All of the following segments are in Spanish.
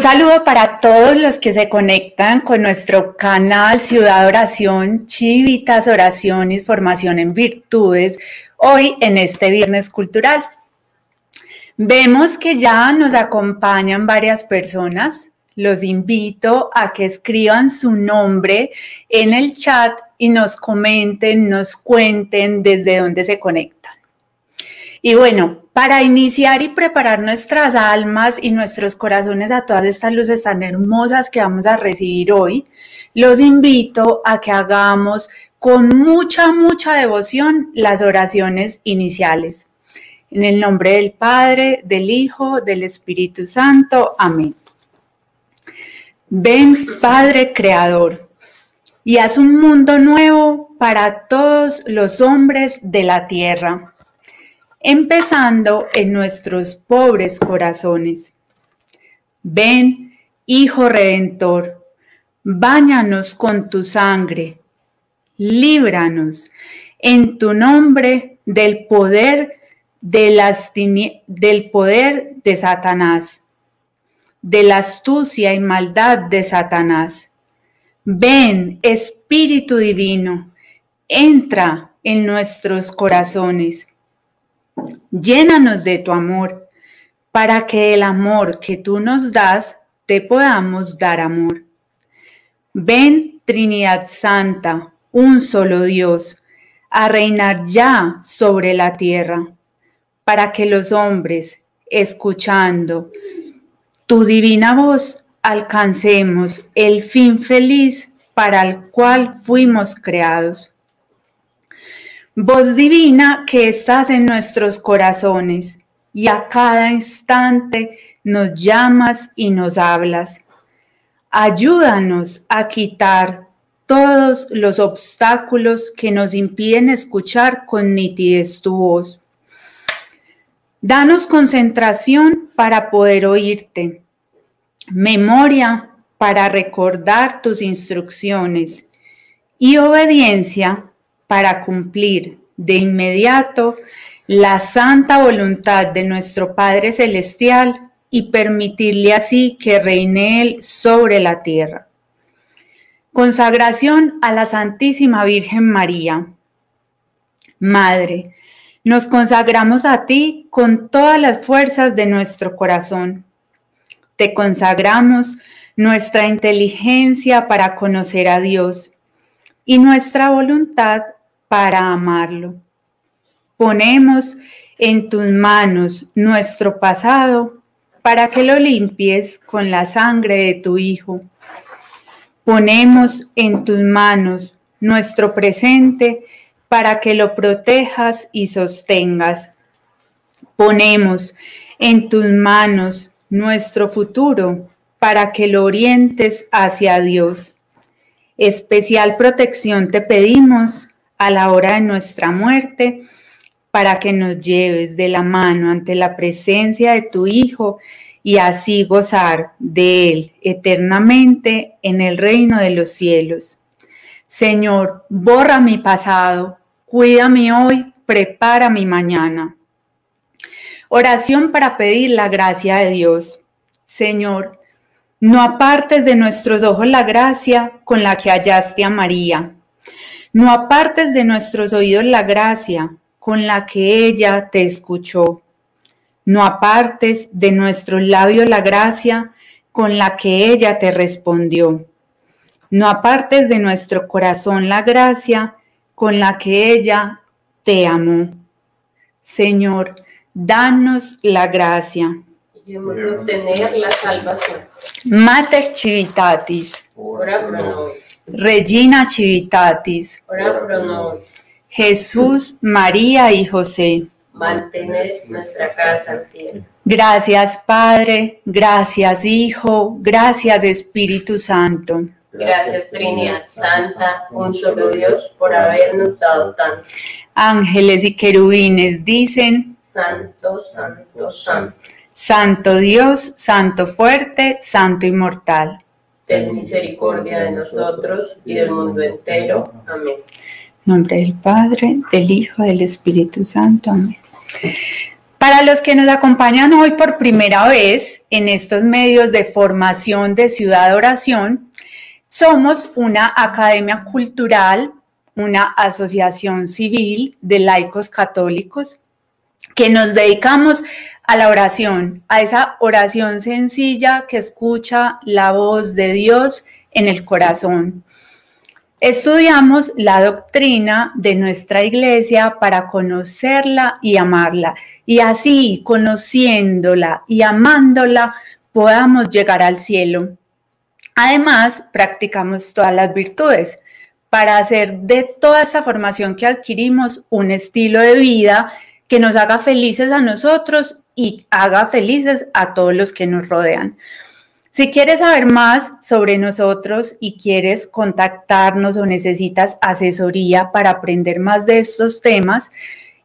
Un saludo para todos los que se conectan con nuestro canal Ciudad Oración, Chivitas, Oraciones, Formación en Virtudes, hoy en este Viernes Cultural. Vemos que ya nos acompañan varias personas. Los invito a que escriban su nombre en el chat y nos comenten, nos cuenten desde dónde se conectan. Y bueno, para iniciar y preparar nuestras almas y nuestros corazones a todas estas luces tan hermosas que vamos a recibir hoy, los invito a que hagamos con mucha, mucha devoción las oraciones iniciales. En el nombre del Padre, del Hijo, del Espíritu Santo. Amén. Ven, Padre Creador, y haz un mundo nuevo para todos los hombres de la tierra empezando en nuestros pobres corazones. Ven, Hijo Redentor, báñanos con tu sangre, líbranos en tu nombre del poder de del poder de Satanás, de la astucia y maldad de Satanás. Ven, Espíritu Divino, entra en nuestros corazones Llénanos de tu amor, para que el amor que tú nos das te podamos dar amor. Ven, Trinidad Santa, un solo Dios, a reinar ya sobre la tierra, para que los hombres, escuchando tu divina voz, alcancemos el fin feliz para el cual fuimos creados. Voz divina que estás en nuestros corazones y a cada instante nos llamas y nos hablas. Ayúdanos a quitar todos los obstáculos que nos impiden escuchar con nitidez tu voz. Danos concentración para poder oírte, memoria para recordar tus instrucciones y obediencia para cumplir de inmediato la santa voluntad de nuestro Padre Celestial y permitirle así que reine Él sobre la tierra. Consagración a la Santísima Virgen María. Madre, nos consagramos a ti con todas las fuerzas de nuestro corazón. Te consagramos nuestra inteligencia para conocer a Dios y nuestra voluntad para amarlo. Ponemos en tus manos nuestro pasado para que lo limpies con la sangre de tu Hijo. Ponemos en tus manos nuestro presente para que lo protejas y sostengas. Ponemos en tus manos nuestro futuro para que lo orientes hacia Dios. Especial protección te pedimos a la hora de nuestra muerte, para que nos lleves de la mano ante la presencia de tu Hijo y así gozar de Él eternamente en el reino de los cielos. Señor, borra mi pasado, cuídame hoy, prepara mi mañana. Oración para pedir la gracia de Dios. Señor, no apartes de nuestros ojos la gracia con la que hallaste a María no apartes de nuestros oídos la gracia con la que ella te escuchó. No apartes de nuestros labios la gracia con la que ella te respondió. No apartes de nuestro corazón la gracia con la que ella te amó. Señor, danos la gracia. Y hemos de obtener la salvación. Mater Civitatis. Ora pro Regina Civitatis, Ora pro nobis. Jesús, María y José. Mantener nuestra casa en pie. Gracias Padre, gracias Hijo, gracias Espíritu Santo. Gracias Trinidad Santa, un solo Dios, por habernos dado tanto. Ángeles y querubines dicen, Santo, santo, santo. Santo Dios, Santo fuerte, Santo inmortal. Ten misericordia de nosotros y del mundo entero. Amén. Nombre del Padre, del Hijo, del Espíritu Santo. Amén. Para los que nos acompañan hoy por primera vez en estos medios de formación de ciudad oración, somos una academia cultural, una asociación civil de laicos católicos que nos dedicamos a la oración, a esa oración sencilla que escucha la voz de Dios en el corazón. Estudiamos la doctrina de nuestra iglesia para conocerla y amarla. Y así, conociéndola y amándola, podamos llegar al cielo. Además, practicamos todas las virtudes para hacer de toda esa formación que adquirimos un estilo de vida que nos haga felices a nosotros y haga felices a todos los que nos rodean. Si quieres saber más sobre nosotros y quieres contactarnos o necesitas asesoría para aprender más de estos temas,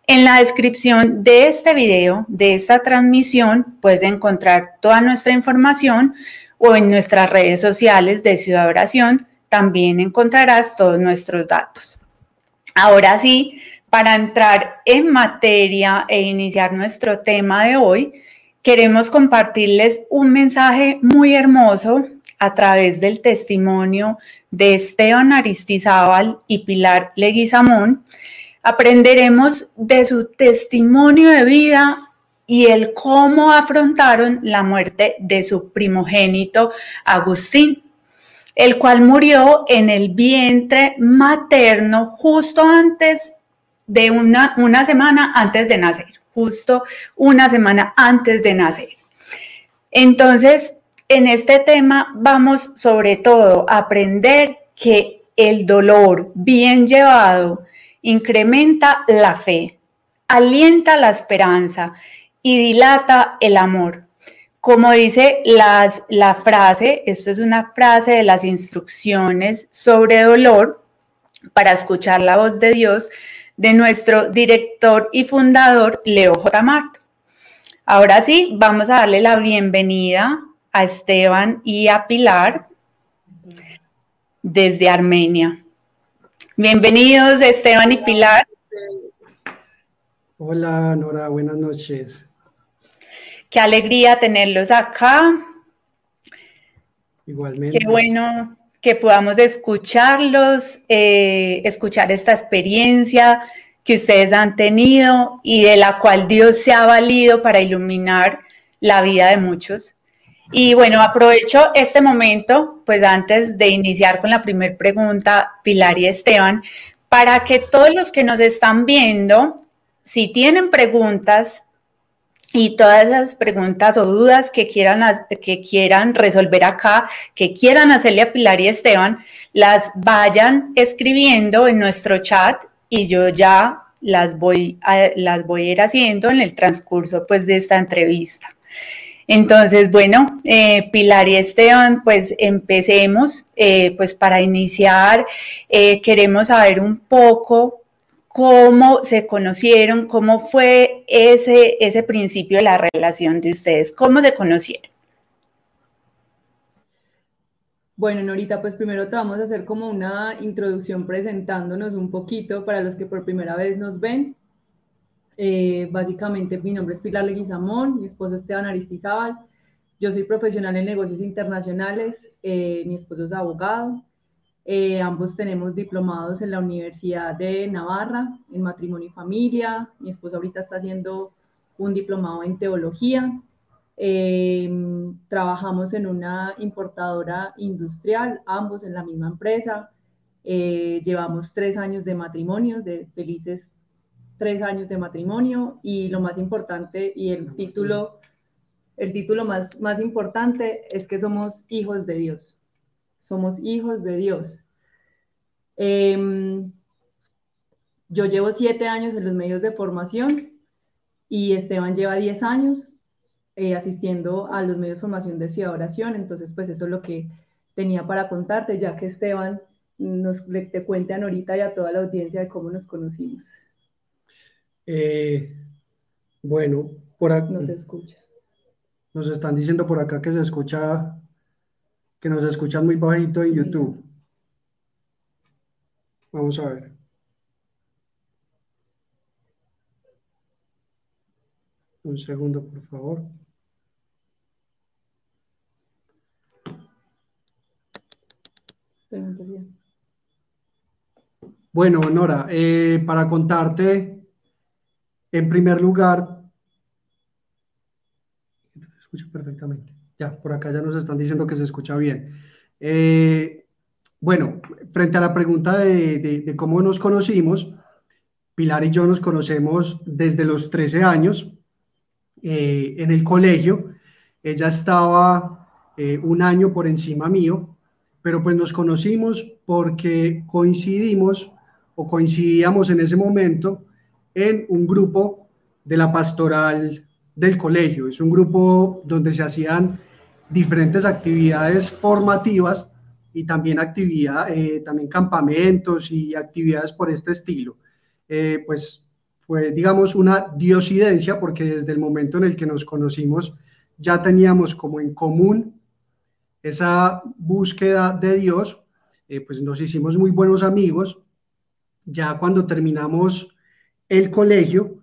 en la descripción de este video, de esta transmisión, puedes encontrar toda nuestra información o en nuestras redes sociales de Ciudad Oración también encontrarás todos nuestros datos. Ahora sí, para entrar en materia e iniciar nuestro tema de hoy, queremos compartirles un mensaje muy hermoso a través del testimonio de Esteban Aristizábal y Pilar Leguizamón. Aprenderemos de su testimonio de vida y el cómo afrontaron la muerte de su primogénito Agustín, el cual murió en el vientre materno justo antes de una, una semana antes de nacer justo una semana antes de nacer. Entonces, en este tema vamos sobre todo a aprender que el dolor bien llevado incrementa la fe, alienta la esperanza y dilata el amor. Como dice la frase, esto es una frase de las instrucciones sobre dolor para escuchar la voz de Dios, de nuestro director y fundador, Leo J. Mart. Ahora sí, vamos a darle la bienvenida a Esteban y a Pilar desde Armenia. Bienvenidos Esteban y Pilar. Hola Nora, buenas noches. Qué alegría tenerlos acá. Igualmente. Qué bueno que podamos escucharlos, eh, escuchar esta experiencia que ustedes han tenido y de la cual Dios se ha valido para iluminar la vida de muchos. Y bueno, aprovecho este momento, pues antes de iniciar con la primera pregunta, Pilar y Esteban, para que todos los que nos están viendo, si tienen preguntas, y todas esas preguntas o dudas que quieran, que quieran resolver acá, que quieran hacerle a Pilar y Esteban, las vayan escribiendo en nuestro chat y yo ya las voy a, las voy ir haciendo en el transcurso pues de esta entrevista. Entonces, bueno, eh, Pilar y Esteban, pues empecemos. Eh, pues para iniciar, eh, queremos saber un poco cómo se conocieron, cómo fue ese, ese principio de la relación de ustedes, cómo se conocieron. Bueno, Norita, pues primero te vamos a hacer como una introducción presentándonos un poquito para los que por primera vez nos ven. Eh, básicamente, mi nombre es Pilar Leguizamón, mi esposo Esteban Aristizábal. Yo soy profesional en negocios internacionales, eh, mi esposo es abogado, eh, ambos tenemos diplomados en la Universidad de Navarra, en matrimonio y familia. Mi esposo ahorita está haciendo un diplomado en teología. Eh, trabajamos en una importadora industrial, ambos en la misma empresa. Eh, llevamos tres años de matrimonio, de felices tres años de matrimonio y lo más importante y el título, el título más, más importante es que somos hijos de Dios somos hijos de Dios. Em, yo llevo siete años en los medios de formación y Esteban lleva diez años eh, asistiendo a los medios de formación de Ciudad Oración. Entonces, pues eso es lo que tenía para contarte, ya que Esteban nos te cuente a Norita y a toda la audiencia de cómo nos conocimos. Eh, bueno, por acá. Nos escucha. Nos están diciendo por acá que se escucha que nos escuchan muy bajito en YouTube. Vamos a ver. Un segundo, por favor. Bueno, Nora, eh, para contarte, en primer lugar, escucho perfectamente. Ya, por acá ya nos están diciendo que se escucha bien. Eh, bueno, frente a la pregunta de, cómo nos conocimos, Pilar y yo nos conocemos desde los 13 años eh, en el colegio. Ella estaba un año por encima mío, pero pues nos conocimos porque coincidimos o coincidíamos en ese momento en un grupo de la pastoral del colegio. Es un grupo donde se hacían diferentes actividades formativas y también actividad, eh, también campamentos y actividades por este estilo. Eh, pues fue, digamos, una diosidencia porque desde el momento en el que nos conocimos ya teníamos como en común esa búsqueda de Dios, eh, pues nos hicimos muy buenos amigos. Ya cuando terminamos el colegio,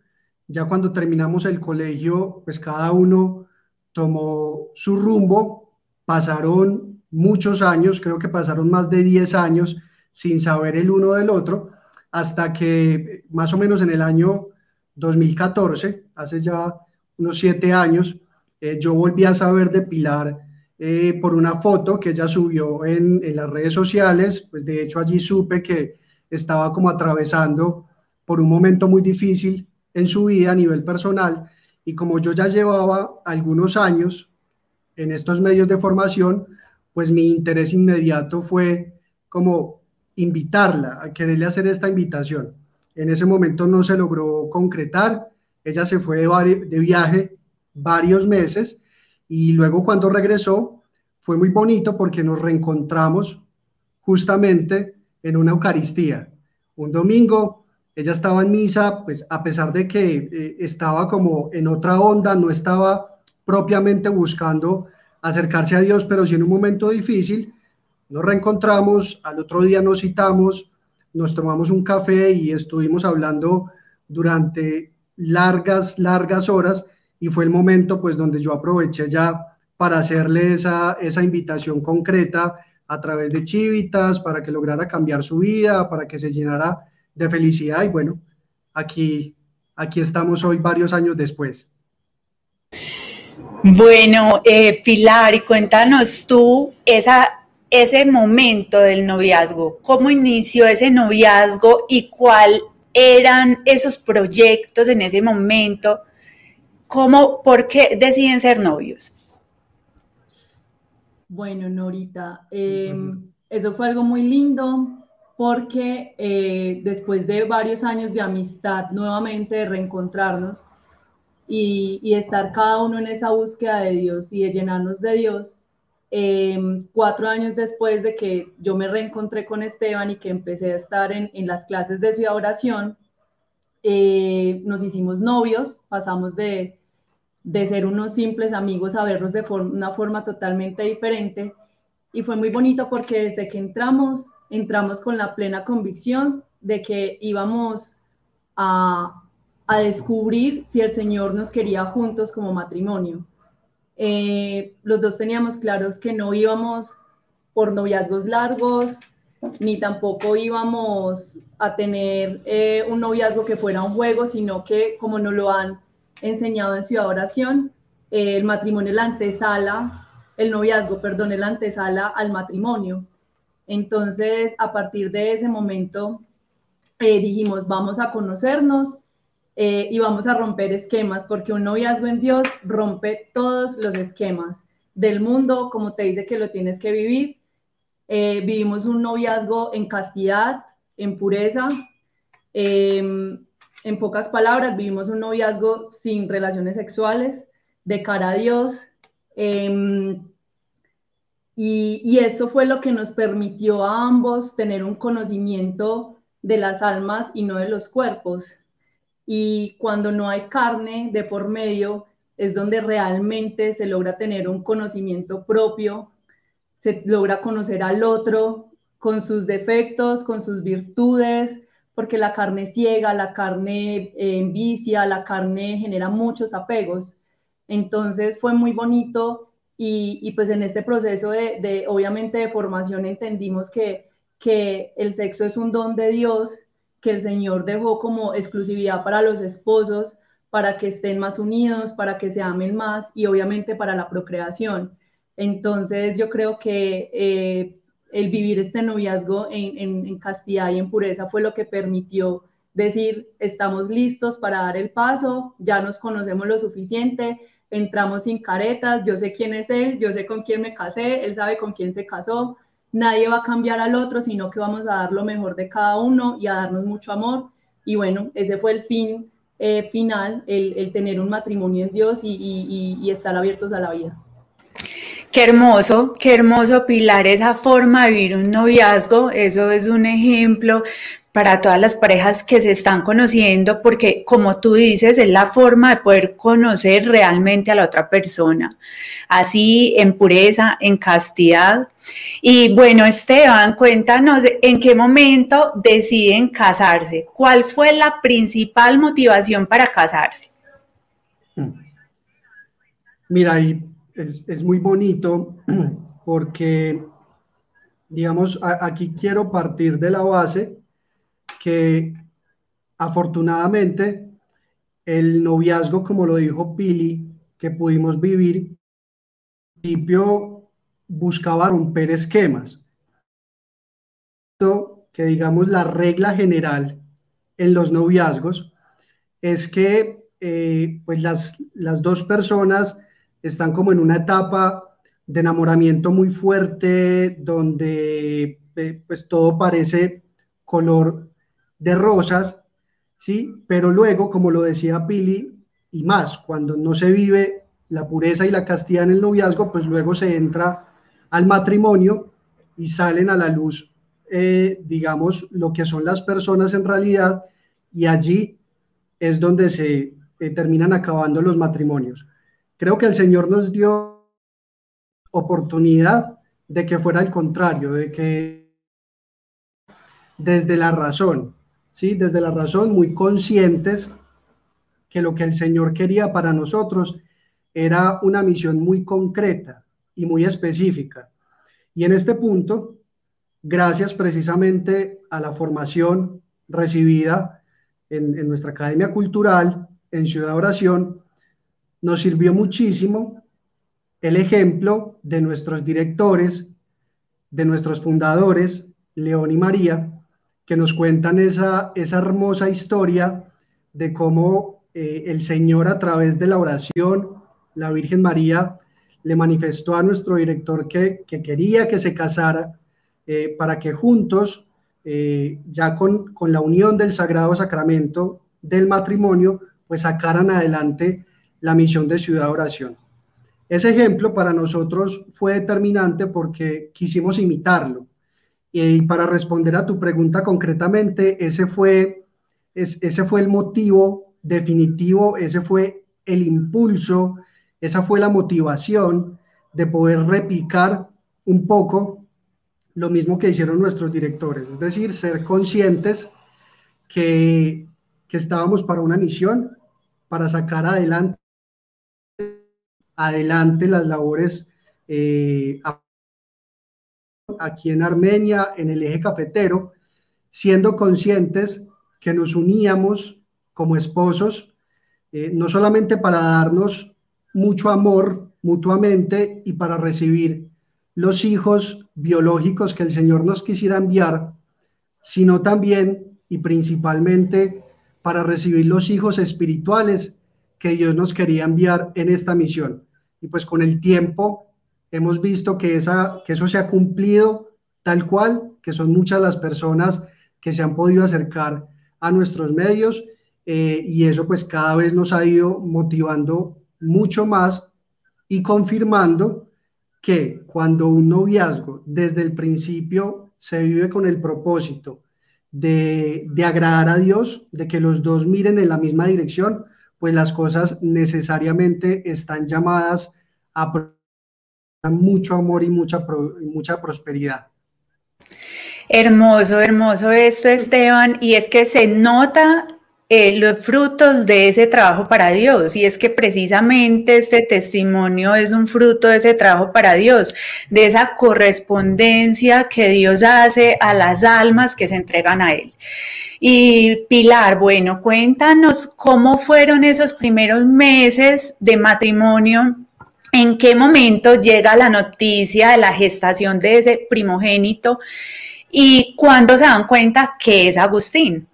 ya cuando terminamos el colegio, pues cada uno tomó su rumbo, pasaron muchos años, creo que pasaron más de 10 años sin saber el uno del otro, hasta que más o menos en el año 2014, hace ya unos siete años, eh, yo volví a saber de Pilar eh, por una foto que ella subió en, en, las redes sociales, pues de hecho allí supe que estaba como atravesando por un momento muy difícil en su vida a nivel personal y como yo ya llevaba algunos años en estos medios de formación, pues mi interés inmediato fue como invitarla, a quererle hacer esta invitación. En ese momento no se logró concretar, ella se fue de, de viaje varios meses y luego cuando regresó, fue muy bonito porque nos reencontramos justamente en una Eucaristía. Un domingo, ella estaba en misa, pues a pesar de que eh, estaba como en otra onda, no estaba propiamente buscando acercarse a Dios, pero sí en un momento difícil, nos reencontramos, al otro día nos citamos, nos tomamos un café y estuvimos hablando durante largas, largas horas y fue el momento pues donde yo aproveché ya para hacerle esa, esa invitación concreta a través de Chivitas para que lograra cambiar su vida, para que se llenara de felicidad y bueno, aquí, aquí estamos hoy varios años después. Bueno, eh, Pilar, y cuéntanos tú esa, ese momento del noviazgo, cómo inició ese noviazgo y cuál eran esos proyectos en ese momento ¿Cómo, por qué deciden ser novios? Bueno, Norita, em, eso fue algo muy lindo porque eh, después de varios años de amistad, nuevamente de reencontrarnos y, estar cada uno en esa búsqueda de Dios y de llenarnos de Dios, em, cuatro años después de que yo me reencontré con Esteban y que empecé a estar en, en las clases de ciudad oración, eh, nos hicimos novios, pasamos de, de ser unos simples amigos a vernos de una forma totalmente diferente. Y fue muy bonito porque desde que entramos, entramos con la plena convicción de que íbamos a, a descubrir si el Señor nos quería juntos como matrimonio. Eh, los dos teníamos claros que no íbamos por noviazgos largos, ni tampoco íbamos a tener eh, un noviazgo que fuera un juego, sino que como nos lo han enseñado en Ciudad Oración, eh, el matrimonio es la antesala, el noviazgo, perdón, es la antesala al matrimonio. Entonces, a partir de ese momento, eh, dijimos, vamos a conocernos eh, y vamos a romper esquemas, porque un noviazgo en Dios rompe todos los esquemas del mundo, como te dice que lo tienes que vivir. vivimos un noviazgo en castidad, en pureza. Em, en pocas palabras, vivimos un noviazgo sin relaciones sexuales, de cara a Dios. Em, y, y, esto fue lo que nos permitió a ambos tener un conocimiento de las almas y no de los cuerpos. Y cuando no hay carne de por medio, es donde realmente se logra tener un conocimiento propio, se logra conocer al otro con sus defectos, con sus virtudes, porque la carne ciega, la carne eh, la carne genera muchos apegos. Entonces fue muy bonito y, pues en este proceso de, obviamente, de formación entendimos que, que el sexo es un don de Dios, que el Señor dejó como exclusividad para los esposos, para que estén más unidos, para que se amen más y obviamente para la procreación. Entonces yo creo que eh, el vivir este noviazgo en, castidad y en pureza fue lo que permitió decir, estamos listos para dar el paso, ya nos conocemos lo suficiente, entramos sin caretas, yo sé quién es él, yo sé con quién me casé, él sabe con quién se casó, nadie va a cambiar al otro, sino que vamos a dar lo mejor de cada uno y a darnos mucho amor. Y bueno, ese fue el fin eh, final, el, tener un matrimonio en Dios y estar abiertos a la vida. Qué hermoso, qué hermoso Pilar esa forma de vivir un noviazgo. Eso es un ejemplo para todas las parejas que se están conociendo, porque como tú dices, es la forma de poder conocer realmente a la otra persona, así en pureza, en castidad. Y bueno, Esteban, cuéntanos en qué momento deciden casarse. ¿Cuál fue la principal motivación para casarse? Mira, es, muy bonito porque, digamos, aquí quiero partir de la base que afortunadamente el noviazgo, como lo dijo Pili, que pudimos vivir, al principio buscaba romper esquemas. Que digamos la regla general en los noviazgos es que eh, pues las, las dos personas están como en una etapa de enamoramiento muy fuerte, donde eh, pues todo parece color de rosas, ¿sí? Pero luego, como lo decía Pili, y más, cuando no se vive la pureza y la castidad en el noviazgo, pues luego se entra al matrimonio y salen a la luz, eh, digamos, lo que son las personas en realidad, y allí es donde se eh, terminan acabando los matrimonios. Creo que el Señor nos dio oportunidad de que fuera el contrario, de que desde la razón, ¿sí? Desde la razón, muy conscientes que lo que el Señor quería para nosotros era una misión muy concreta y muy específica. Y en este punto, gracias precisamente a la formación recibida en, en nuestra Academia Cultural, en Ciudad Oración, nos sirvió muchísimo el ejemplo de nuestros directores, de nuestros fundadores, León y María, que nos cuentan esa, esa hermosa historia de cómo eh, el Señor a través de la oración, la Virgen María, le manifestó a nuestro director que, quería que se casara eh, para que juntos, eh, ya con, con la unión del Sagrado Sacramento del matrimonio, pues sacaran adelante la misión de Ciudad Oración. Ese ejemplo para nosotros fue determinante porque quisimos imitarlo. Y para responder a tu pregunta concretamente, ese fue, ese fue el motivo definitivo, ese fue el impulso, esa fue la motivación de poder replicar un poco lo mismo que hicieron nuestros directores, es decir, ser conscientes que, que estábamos para una misión, para sacar adelante adelante las labores eh, aquí en Armenia, en el eje cafetero, siendo conscientes que nos uníamos como esposos, eh, no solamente para darnos mucho amor mutuamente y para recibir los hijos biológicos que el Señor nos quisiera enviar, sino también y principalmente para recibir los hijos espirituales que Dios nos quería enviar en esta misión. Y pues con el tiempo hemos visto que, esa, que eso se ha cumplido tal cual, que son muchas las personas que se han podido acercar a nuestros medios eh, y eso pues cada vez nos ha ido motivando mucho más y confirmando que cuando un noviazgo desde el principio se vive con el propósito de, de agradar a Dios, de que los dos miren en la misma dirección, pues las cosas necesariamente están llamadas a mucho amor y mucha, mucha prosperidad. Hermoso, hermoso esto, Esteban. Y es que se nota eh, los frutos de ese trabajo para Dios. Y es que precisamente este testimonio es un fruto de ese trabajo para Dios, de esa correspondencia que Dios hace a las almas que se entregan a Él. Y Pilar, bueno, cuéntanos cómo fueron esos primeros meses de matrimonio. ¿En qué momento llega la noticia de la gestación de ese primogénito? ¿Y cuándo se dan cuenta que es Agustín?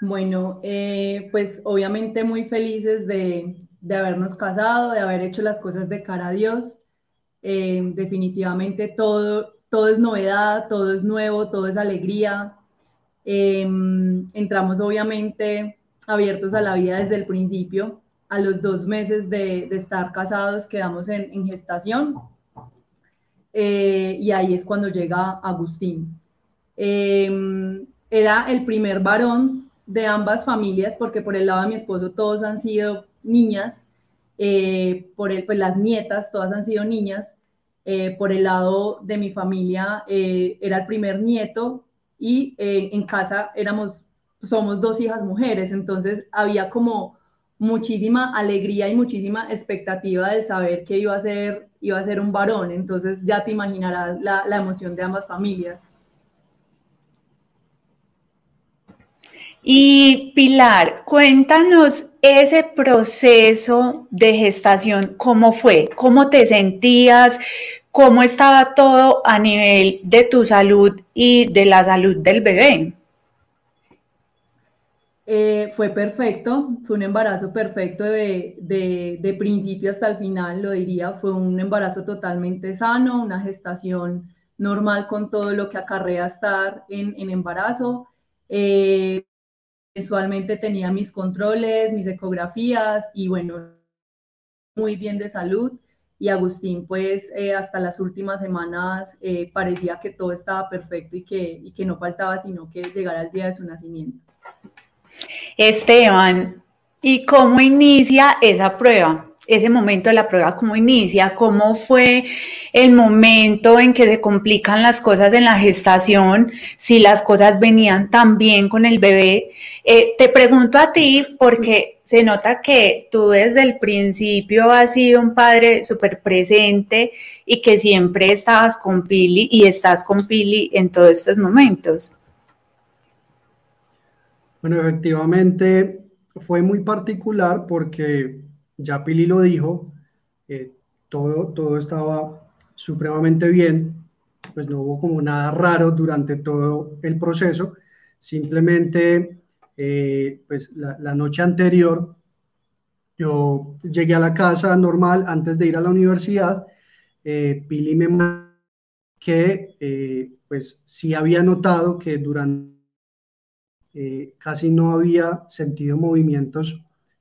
Bueno, eh, pues obviamente muy felices de, habernos casado, de haber hecho las cosas de cara a Dios. Eh, definitivamente todo, todo es novedad, todo es nuevo, todo es alegría. Eh, entramos obviamente abiertos a la vida desde el principio. A los dos meses de, estar casados quedamos en, gestación. Y ahí es cuando llega Agustín. era el primer varón de ambas familias, porque por el lado de mi esposo todos han sido niñas, eh, por el, pues las nietas todas han sido niñas, eh, por el lado de mi familia eh, era el primer nieto y en casa éramos, somos dos hijas mujeres, entonces había como muchísima alegría y muchísima expectativa de saber que iba a ser, iba a ser un varón, entonces ya te imaginarás la, la emoción de ambas familias. Y Pilar, cuéntanos ese proceso de gestación, ¿cómo fue? ¿Cómo te sentías? ¿Cómo estaba todo a nivel de tu salud y de la salud del bebé? Eh, fue perfecto, fue un embarazo perfecto de, principio hasta el final, lo diría. Fue un embarazo totalmente sano, una gestación normal con todo lo que acarrea estar en, embarazo. Eh, mensualmente tenía mis controles, mis ecografías y bueno, muy bien de salud. Y Agustín, pues eh, hasta las últimas semanas eh, parecía que todo estaba perfecto y que, y que no faltaba sino que llegara el día de su nacimiento. Esteban, ¿y cómo inicia esa prueba? ese momento de la prueba, cómo inicia, cómo fue el momento en que se complican las cosas en la gestación, si las cosas venían tan bien con el bebé. Eh, te pregunto a ti porque se nota que tú desde el principio has sido un padre súper presente y que siempre estabas con Pili y estás con Pili en todos estos momentos. Bueno, efectivamente fue muy particular porque ya Pili lo dijo, eh, todo, todo estaba supremamente bien, pues no hubo como nada raro durante todo el proceso, simplemente eh, pues la, noche anterior yo llegué a la casa normal antes de ir a la universidad, eh, Pili me que pues sí había notado que durante casi no había sentido movimientos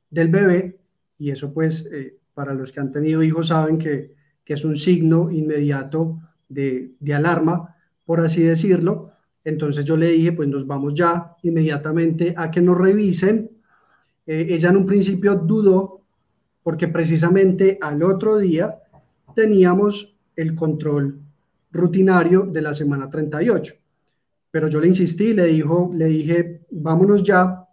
del bebé y eso pues eh, para los que han tenido hijos saben que, es un signo inmediato de, alarma, por así decirlo. Entonces yo le dije, pues nos vamos ya inmediatamente a que nos revisen. Eh, ella en un principio dudó porque precisamente al otro día teníamos el control rutinario de la semana 38. Pero yo le insistí, le, dijo, le dije, vámonos ya.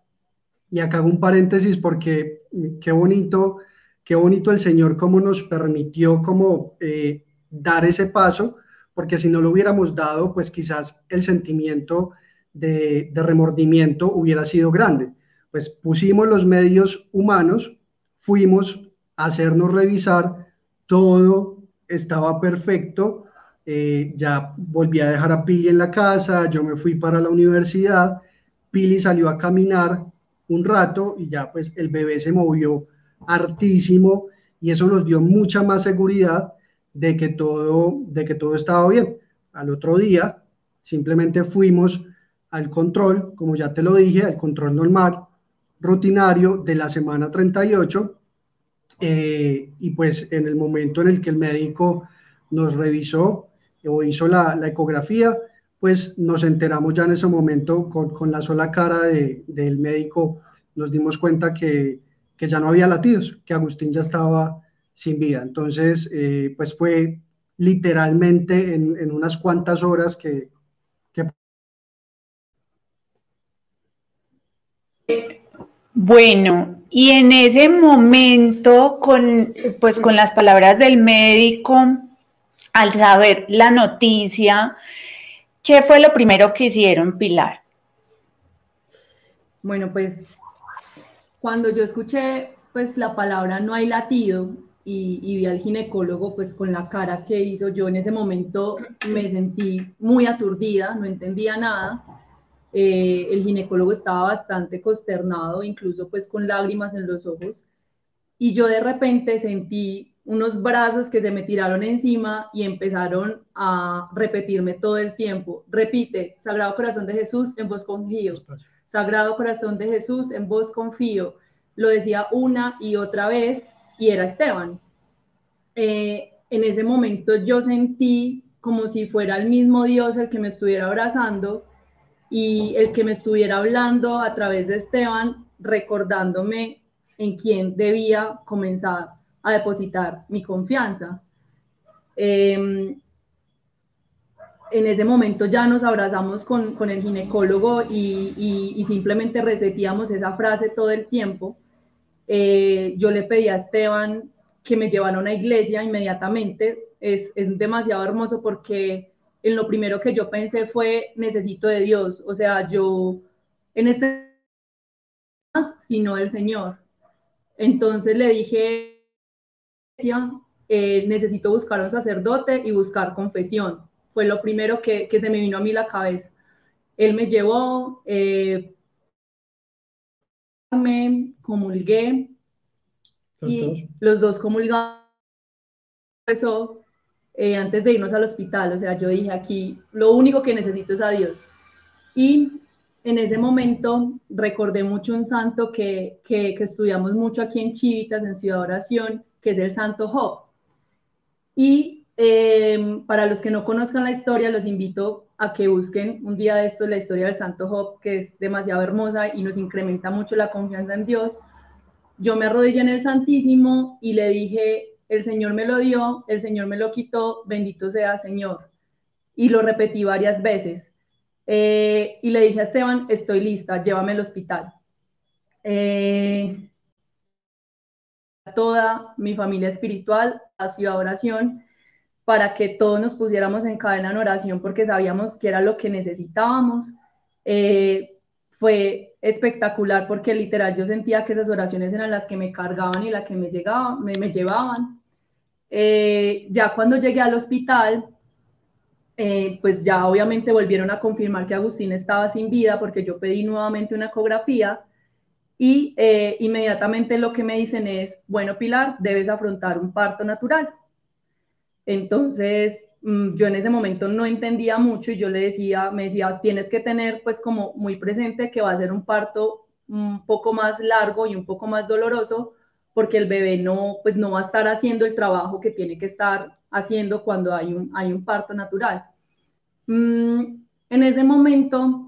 Y acá hago un paréntesis porque qué bonito, qué bonito el Señor cómo nos permitió como eh, dar ese paso, porque si no lo hubiéramos dado, pues quizás el sentimiento de, remordimiento hubiera sido grande. Pues pusimos los medios humanos, fuimos a hacernos revisar, todo estaba perfecto, eh, ya volví a dejar a Pili en la casa, yo me fui para la universidad, Pili salió a caminar un rato y ya pues el bebé se movió hartísimo y eso nos dio mucha más seguridad de que todo, de que todo estaba bien. Al otro día simplemente fuimos al control, como ya te lo dije, al control normal, rutinario de la semana 38 eh, y pues en el momento en el que el médico nos revisó o hizo la, la ecografía, pues nos enteramos ya en ese momento con, la sola cara del médico, nos dimos cuenta que, ya no había latidos, que Agustín ya estaba sin vida. Entonces, eh, pues fue literalmente en, unas cuantas horas que, Bueno, y en ese momento, con, pues con las palabras del médico, al saber la noticia, ¿qué fue lo primero que hicieron, Pilar? Bueno, pues cuando yo escuché pues la palabra no hay latido y, vi al ginecólogo pues con la cara que hizo, yo en ese momento me sentí muy aturdida, no entendía nada. Eh, el ginecólogo estaba bastante consternado, incluso pues con lágrimas en los ojos. Y yo de repente sentí unos brazos que se me tiraron encima y empezaron a repetirme todo el tiempo. Repite, Sagrado Corazón de Jesús, en vos confío. Sagrado Corazón de Jesús, en vos confío. Lo decía una y otra vez y era Esteban. Eh, en ese momento yo sentí como si fuera el mismo Dios el que me estuviera abrazando y el que me estuviera hablando a través de Esteban, recordándome en quién debía comenzar a depositar mi confianza. Em, en ese momento ya nos abrazamos con, con el ginecólogo y, y, simplemente repetíamos esa frase todo el tiempo. Eh, yo le pedí a Esteban que me llevara a una iglesia inmediatamente. Es, es demasiado hermoso porque en lo primero que yo pensé fue necesito de Dios. O sea, yo en este sino del Señor. Entonces le dije eh, necesito buscar un sacerdote y buscar confesión. Fue lo primero que, se me vino a mí la cabeza. Él me llevó, eh, me comulgué y los dos comulgamos eso eh, antes de irnos al hospital. O sea, yo dije aquí, lo único que necesito es a Dios. Y en ese momento recordé mucho un santo que, que, que estudiamos mucho aquí en Chivitas, en Ciudad Oración, que es el Santo Job. Y em, para los que no conozcan la historia, los invito a que busquen un día de esto la historia del Santo Job, que es demasiado hermosa y nos incrementa mucho la confianza en Dios. Yo me arrodillé en el Santísimo y le dije, el Señor me lo dio, el Señor me lo quitó, bendito sea Señor. Y lo repetí varias veces. Eh, y le dije a Esteban, estoy lista, llévame al hospital. Eh, toda mi familia espiritual hacia oración para que todos nos pusiéramos en cadena en oración porque sabíamos que era lo que necesitábamos. Eh, fue espectacular porque literal yo sentía que esas oraciones eran las que me cargaban y las que me, llegaban, me, llevaban. Eh, ya cuando llegué al hospital, eh, pues ya obviamente volvieron a confirmar que Agustín estaba sin vida porque yo pedí nuevamente una ecografía y eh, inmediatamente lo que me dicen es, bueno, Pilar, debes afrontar un parto natural. Entonces, mm, yo en ese momento no entendía mucho y yo le decía, me decía, tienes que tener pues como muy presente que va a ser un parto un poco más largo y un poco más doloroso porque el bebé no, pues no va a estar haciendo el trabajo que tiene que estar haciendo cuando hay un, hay un parto natural. Mm, en ese momento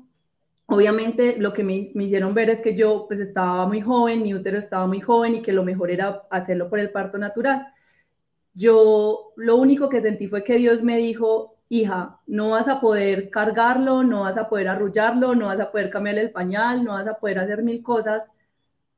obviamente lo que me, hicieron ver es que yo pues estaba muy joven, mi útero estaba muy joven y que lo mejor era hacerlo por el parto natural. Yo lo único que sentí fue que Dios me dijo, hija, no vas a poder cargarlo, no vas a poder arrullarlo, no vas a poder cambiarle el pañal, no vas a poder hacer mil cosas,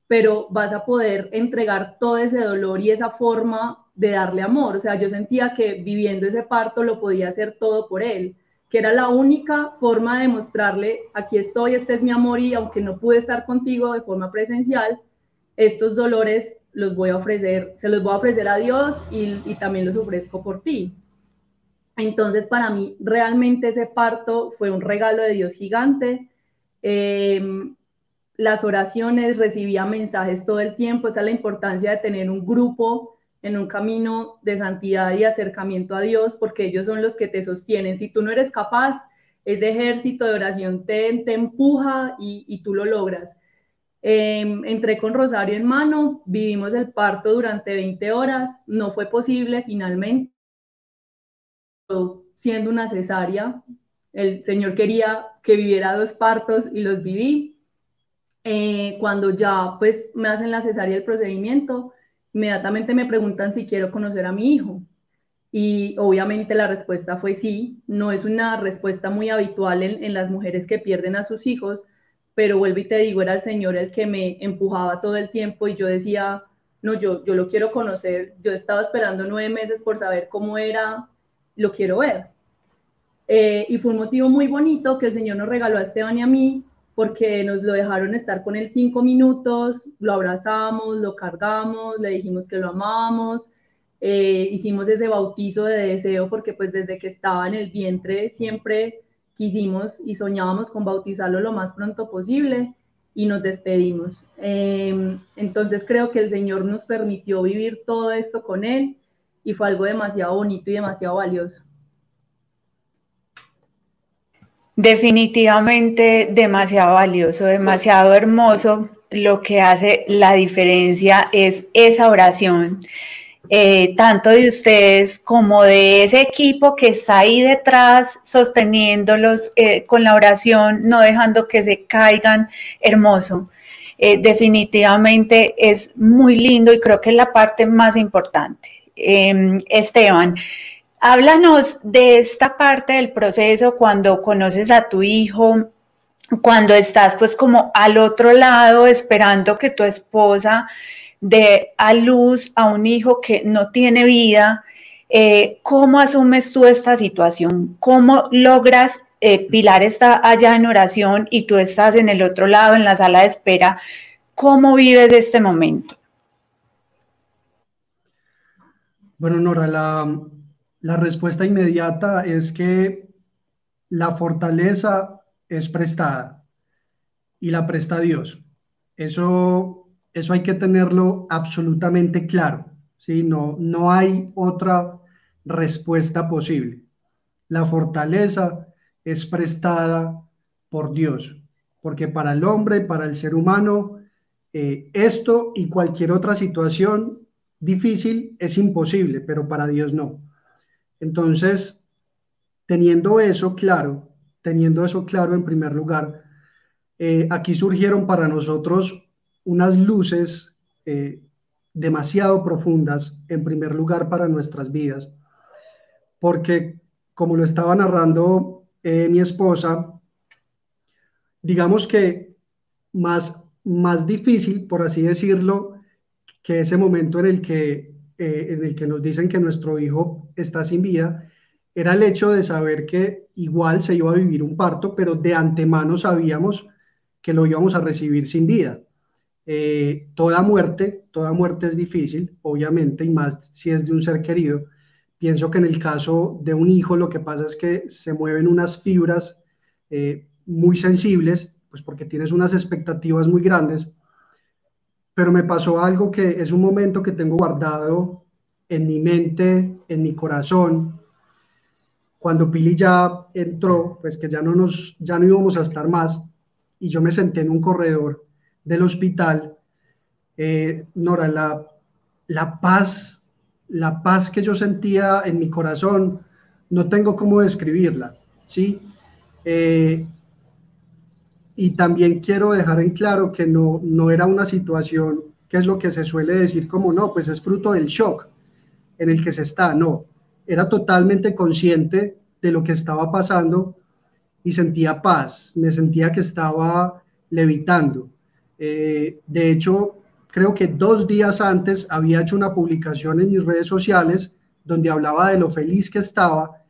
pero vas a poder entregar todo ese dolor y esa forma de darle amor. O sea, yo sentía que viviendo ese parto lo podía hacer todo por él que era la única forma de mostrarle, aquí estoy, este es mi amor y aunque no pude estar contigo de forma presencial, estos dolores los voy a ofrecer, se los voy a ofrecer a Dios y, también los ofrezco por ti. Entonces, para mí, realmente ese parto fue un regalo de Dios gigante. Em, las oraciones, recibía mensajes todo el tiempo, esa es la importancia de tener un grupo en un camino de santidad y acercamiento a Dios, porque ellos son los que te sostienen. Si tú no eres capaz, ese ejército de oración te, te empuja y, tú lo logras. Em, entré con Rosario en mano, vivimos el parto durante 20 horas, no fue posible finalmente, siendo una cesárea. El Señor quería que viviera dos partos y los viví. Eh, cuando ya pues me hacen la cesárea el procedimiento, inmediatamente me preguntan si quiero conocer a mi hijo. Y obviamente la respuesta fue sí. No es una respuesta muy habitual en, las mujeres que pierden a sus hijos, pero vuelvo y te digo, era el Señor el que me empujaba todo el tiempo y yo decía, no, yo, yo lo quiero conocer. Yo he estado esperando nueve meses por saber cómo era, lo quiero ver. Eh, y fue un motivo muy bonito que el Señor nos regaló a Esteban y a mí, porque nos lo dejaron estar con él cinco minutos, lo abrazamos, lo cargamos, le dijimos que lo amábamos, eh, hicimos ese bautizo de deseo porque pues desde que estaba en el vientre siempre quisimos y soñábamos con bautizarlo lo más pronto posible y nos despedimos. Em, entonces creo que el Señor nos permitió vivir todo esto con Él y fue algo demasiado bonito y demasiado valioso. Definitivamente demasiado valioso, demasiado hermoso. Lo que hace la diferencia es esa oración eh, tanto de ustedes como de ese equipo que está ahí detrás sosteniéndolos eh, con la oración, no dejando que se caigan, hermoso. Eh, definitivamente es muy lindo y creo que es la parte más importante. Em, Esteban, háblanos de esta parte del proceso cuando conoces a tu hijo, cuando estás pues como al otro lado esperando que tu esposa de a luz a un hijo que no tiene vida, eh, ¿cómo asumes tú esta situación? ¿Cómo logras, eh, Pilar está allá en oración y tú estás en el otro lado, en la sala de espera? ¿Cómo vives este momento? Bueno, Nora, la, la respuesta inmediata es que la fortaleza es prestada y la presta Dios. Eso eso hay que tenerlo absolutamente claro. ¿sí? No, no hay otra respuesta posible. La fortaleza es prestada por Dios, porque para el hombre, para el ser humano, eh, esto y cualquier otra situación difícil es imposible, pero para Dios no. Entonces, teniendo eso claro, teniendo eso claro en primer lugar, eh, aquí surgieron para nosotros unas luces eh, demasiado profundas, en primer lugar, para nuestras vidas, porque como lo estaba narrando eh, mi esposa, digamos que más, más difícil, por así decirlo, que ese momento en el que, eh, en el que nos dicen que nuestro hijo está sin vida, era el hecho de saber que igual se iba a vivir un parto, pero de antemano sabíamos que lo íbamos a recibir sin vida. Eh, toda muerte, toda muerte es difícil, obviamente, y más si es de un ser querido. Pienso que en el caso de un hijo lo que pasa es que se mueven unas fibras eh, muy sensibles, pues porque tienes unas expectativas muy grandes, pero me pasó algo que es un momento que tengo guardado en mi mente, en mi corazón. Cuando Pili ya entró, pues que ya no nos, ya no íbamos a estar más, y yo me senté en un corredor del hospital, eh, Nora, la, la paz, la paz que yo sentía en mi corazón, no tengo cómo describirla, ¿sí? Eh, y también quiero dejar en claro que no, no era una situación que es lo que se suele decir como no, pues es fruto del shock en el que se está, no, era totalmente consciente de lo que estaba pasando y sentía paz, me sentía que estaba levitando. Eh, de hecho, creo que dos días antes había hecho una publicación en mis redes sociales donde hablaba de lo feliz que estaba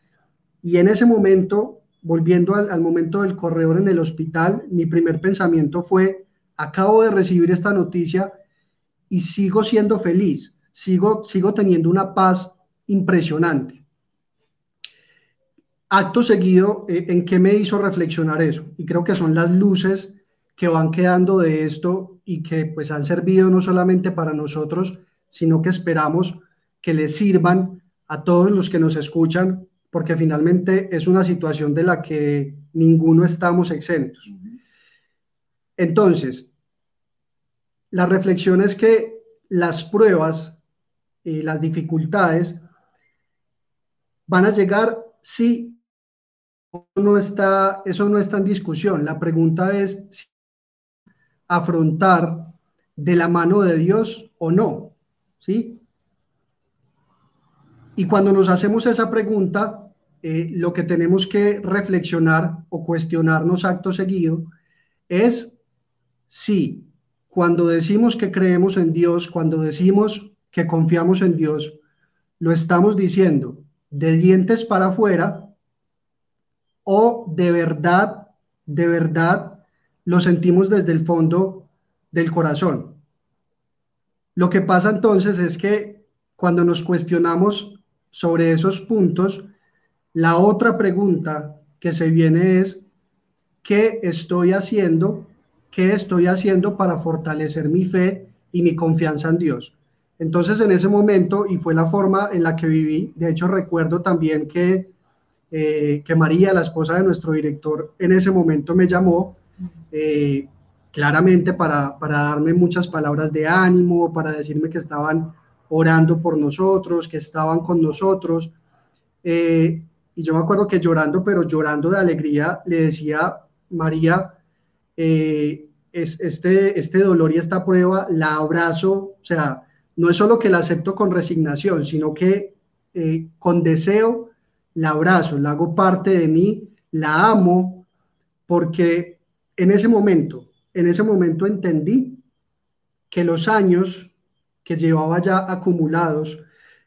y en ese momento, volviendo al, momento del corredor en el hospital, mi primer pensamiento fue, acabo de recibir esta noticia y sigo siendo feliz, sigo, sigo teniendo una paz impresionante. Acto seguido, eh, ¿en qué me hizo reflexionar eso? Y creo que son las luces que van quedando de esto y que pues han servido no solamente para nosotros, sino que esperamos que les sirvan a todos los que nos escuchan, porque finalmente es una situación de la que ninguno estamos exentos. Entonces, la reflexión es que las pruebas y las dificultades van a llegar si no está, eso no está en discusión. La pregunta es si afrontar de la mano de Dios o no, ¿sí? y cuando nos hacemos esa pregunta, eh, lo que tenemos que reflexionar o cuestionarnos acto seguido es si cuando decimos que creemos en Dios, cuando decimos que confiamos en Dios, lo estamos diciendo de dientes para afuera o de verdad, de verdad lo sentimos desde el fondo del corazón. Lo que pasa entonces es que cuando nos cuestionamos sobre esos puntos, la otra pregunta que se viene es, ¿qué estoy haciendo? ¿Qué estoy haciendo para fortalecer mi fe y mi confianza en Dios? Entonces, en ese momento, y fue la forma en la que viví, de hecho recuerdo también que, eh, que María, la esposa de nuestro director, en ese momento me llamó eh, claramente para, para darme muchas palabras de ánimo, para decirme que estaban orando por nosotros, que estaban con nosotros. Eh, y yo me acuerdo que llorando, pero llorando de alegría, le decía, María, eh, es, este, este dolor y esta prueba la abrazo, o sea, no es solo que la acepto con resignación, sino que eh, con deseo la abrazo, la hago parte de mí, la amo, porque en ese momento, en ese momento entendí que los años que llevaba ya acumulados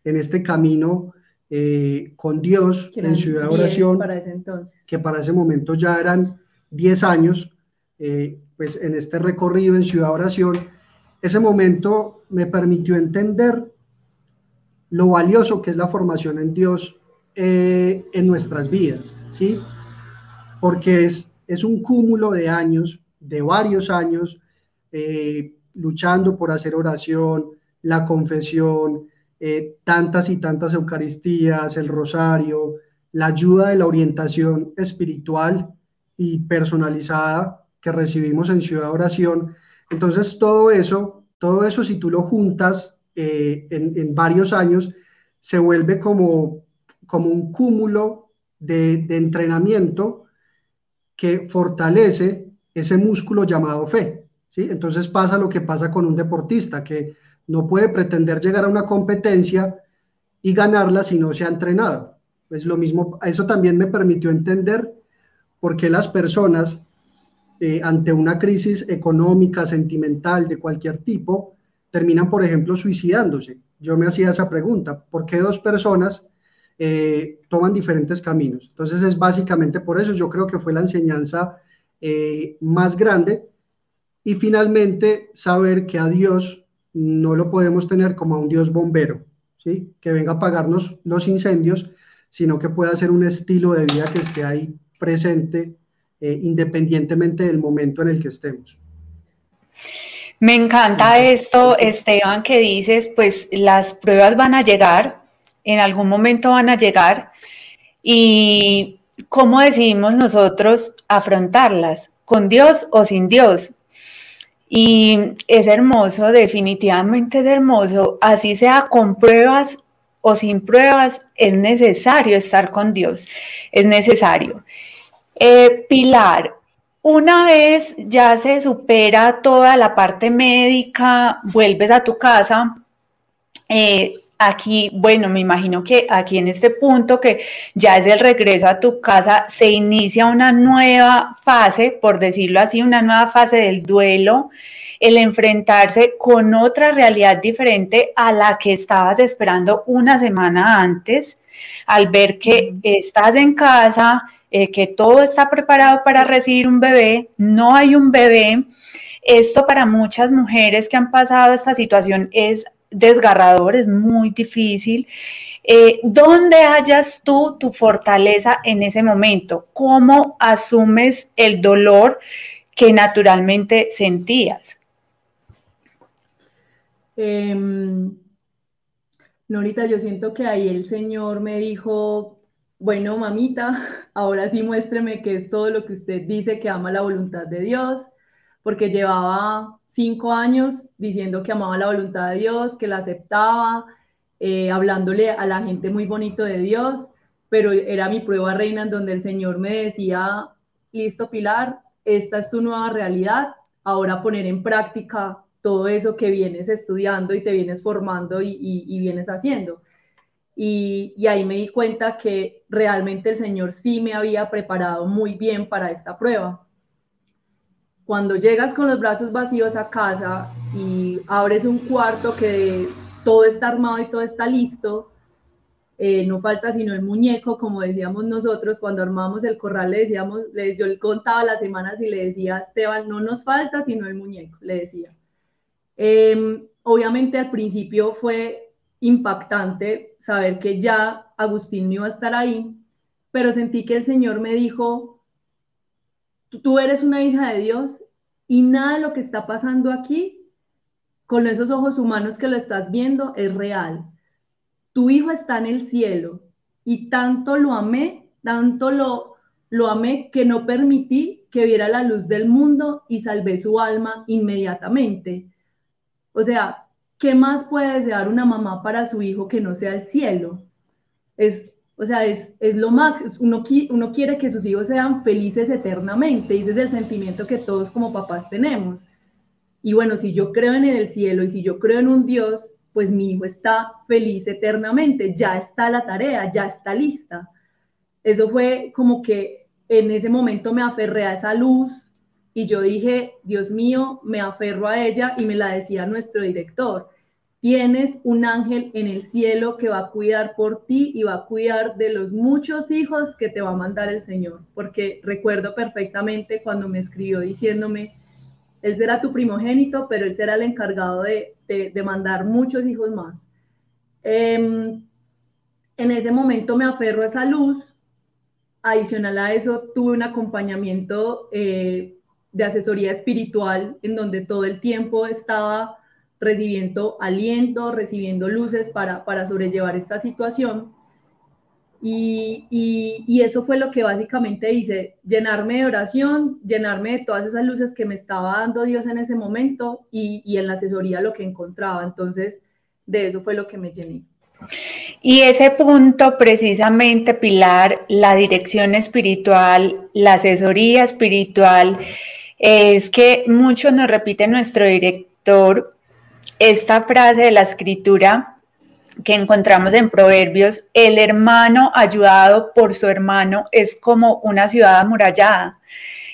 en este camino eh, con Dios en Ciudad Oración, que para ese momento ya eran 10 años, eh, pues en este recorrido en Ciudad Oración, ese momento me permitió entender lo valioso que es la formación en Dios eh, en nuestras vidas, ¿sí? Porque es, es un cúmulo de años, de varios años, luchando por hacer oración, la confesión, eh, tantas y tantas Eucaristías, el rosario, la ayuda de la orientación espiritual y personalizada que recibimos en Ciudad Oración. Entonces, todo eso, todo eso, si tú lo juntas eh, en, varios años, se vuelve como, como un cúmulo de, de entrenamiento que fortalece ese músculo llamado fe. ¿sí? Entonces pasa lo que pasa con un deportista, que no puede pretender llegar a una competencia y ganarla si no se ha entrenado. Es lo mismo, eso también me permitió entender por qué las personas eh, ante una crisis económica, sentimental, de cualquier tipo, terminan, por ejemplo, suicidándose. Yo me hacía esa pregunta, ¿por qué dos personas eh, toman diferentes caminos? Entonces es básicamente por eso, yo creo que fue la enseñanza eh, más grande y finalmente saber que a Dios no lo podemos tener como a un Dios bombero, ¿sí? que venga a apagarnos los incendios, sino que pueda ser un estilo de vida que esté ahí presente eh, independientemente del momento en el que estemos. Me encanta esto, Esteban, que dices, pues las pruebas van a llegar, en algún momento van a llegar, y cómo decidimos nosotros afrontarlas, con Dios o sin Dios. Y es hermoso, definitivamente es hermoso, así sea con pruebas o sin pruebas, es necesario estar con Dios, es necesario. Eh, Pilar, una vez ya se supera toda la parte médica, vuelves a tu casa, eh, aquí, bueno, me imagino que aquí en este punto que ya es el regreso a tu casa, se inicia una nueva fase, por decirlo así, una nueva fase del duelo, el enfrentarse con otra realidad diferente a la que estabas esperando una semana antes, al ver que estás en casa, eh, que todo está preparado para recibir un bebé, no hay un bebé. Esto para muchas mujeres que han pasado esta situación es desgarrador, es muy difícil. Eh, ¿Dónde hallas tú tu fortaleza en ese momento? ¿Cómo asumes el dolor que naturalmente sentías? Eh, Norita, yo siento que ahí el Señor me dijo, bueno, mamita, ahora sí muéstreme que es todo lo que usted dice que ama la voluntad de Dios, porque llevaba cinco años diciendo que amaba la voluntad de Dios, que la aceptaba, eh, hablándole a la gente muy bonito de Dios, pero era mi prueba reina en donde el Señor me decía, listo Pilar, esta es tu nueva realidad, ahora poner en práctica todo eso que vienes estudiando y te vienes formando y, vienes haciendo. y, y, ahí me di cuenta que realmente el Señor sí me había preparado muy bien para esta prueba. Cuando llegas con los brazos vacíos a casa y abres un cuarto que todo está armado y todo está listo, eh, no falta sino el muñeco, como decíamos nosotros, cuando armamos el corral le decíamos, yo le contaba las semanas y le decía a Esteban, no nos falta sino el muñeco, le decía. Em, obviamente al principio fue impactante saber que ya Agustín no iba a estar ahí, pero sentí que el Señor me dijo, tú eres una hija de Dios y nada de lo que está pasando aquí, con esos ojos humanos que lo estás viendo, es real. Tu hijo está en el cielo y tanto lo amé, tanto lo, lo amé que no permití que viera la luz del mundo y salvé su alma inmediatamente. O sea, ¿qué más puede desear una mamá para su hijo que no sea el cielo? Es, o sea, es, es lo más, uno, uno quiere que sus hijos sean felices eternamente, y ese es el sentimiento que todos como papás tenemos. Y bueno, si yo creo en el cielo y si yo creo en un Dios, pues mi hijo está feliz eternamente, ya está la tarea, ya está lista. Eso fue como que en ese momento me aferré a esa luz, y yo dije, Dios mío, me aferro a ella y me la decía nuestro director. Tienes un ángel en el cielo que va a cuidar por ti y va a cuidar de los muchos hijos que te va a mandar el Señor. Porque recuerdo perfectamente cuando me escribió diciéndome, Él será tu primogénito, pero Él será el encargado de, de, mandar muchos hijos más. Em, en ese momento me aferro a esa luz. Adicional a eso, tuve un acompañamiento eh, de asesoría espiritual en donde todo el tiempo estaba recibiendo aliento, recibiendo luces para, para sobrellevar esta situación. Y, y, eso fue lo que básicamente hice, llenarme de oración, llenarme de todas esas luces que me estaba dando Dios en ese momento y, y en la asesoría lo que encontraba. Entonces, de eso fue lo que me llené. Y ese punto precisamente, Pilar, la dirección espiritual, la asesoría espiritual, es que mucho nos repite nuestro director esta frase de la escritura que encontramos en Proverbios, el hermano ayudado por su hermano es como una ciudad amurallada.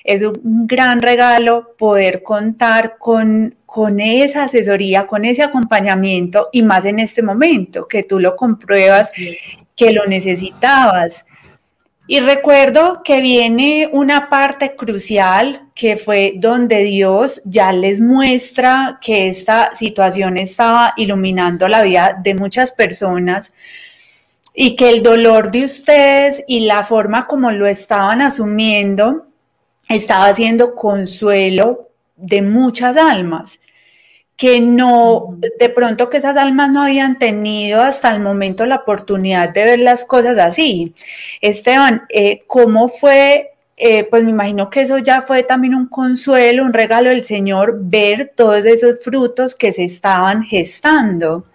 Es un gran regalo poder contar con, con esa asesoría, con ese acompañamiento y más en este momento que tú lo compruebas que lo necesitabas. Y recuerdo que viene una parte crucial que fue donde Dios ya les muestra que esta situación estaba iluminando la vida de muchas personas y que el dolor de ustedes y la forma como lo estaban asumiendo estaba siendo consuelo de muchas almas que no, de pronto que esas almas no habían tenido hasta el momento la oportunidad de ver las cosas así. Esteban, eh, ¿cómo fue? Eh, pues me imagino que eso ya fue también un consuelo, un regalo del Señor, ver todos esos frutos que se estaban gestando.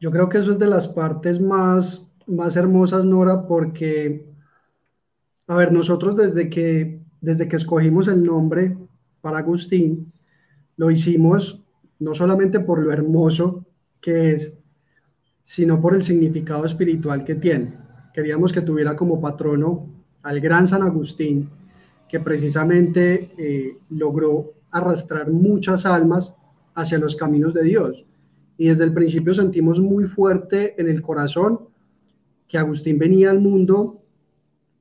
Yo creo que eso es de las partes más, más hermosas, Nora, porque, a ver, nosotros desde que, desde que escogimos el nombre, para Agustín, lo hicimos no solamente por lo hermoso que es, sino por el significado espiritual que tiene. Queríamos que tuviera como patrono al gran San Agustín, que precisamente eh, logró arrastrar muchas almas hacia los caminos de Dios. Y desde el principio sentimos muy fuerte en el corazón que Agustín venía al mundo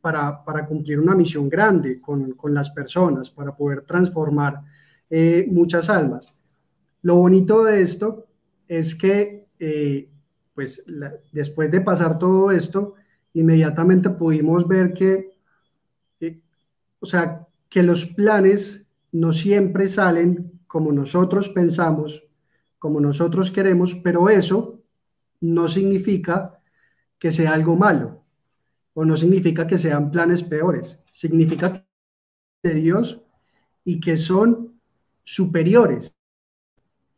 para, cumplir una misión grande con, las personas, para poder transformar eh, muchas almas. Lo bonito de esto es que, eh, pues, después de pasar todo esto, inmediatamente pudimos ver que, eh, o sea, que los planes no siempre salen como nosotros pensamos, como nosotros queremos, pero eso no significa que sea algo malo o no significa que sean planes peores, significa de Dios y que son superiores,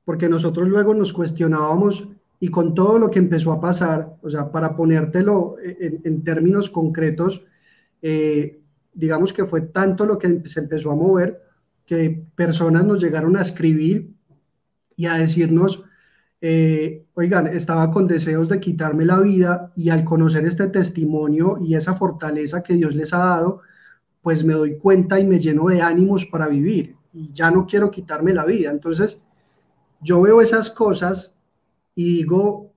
porque nosotros luego nos cuestionábamos y con todo lo que empezó a pasar, o sea, para ponértelo en, términos concretos, eh, digamos que fue tanto lo que se empezó a mover que personas nos llegaron a escribir y a decirnos, eh, oigan, estaba con deseos de quitarme la vida y al conocer este testimonio y esa fortaleza que Dios les ha dado, pues me doy cuenta y me lleno de ánimos para vivir y ya no quiero quitarme la vida. Entonces, yo veo esas cosas y digo,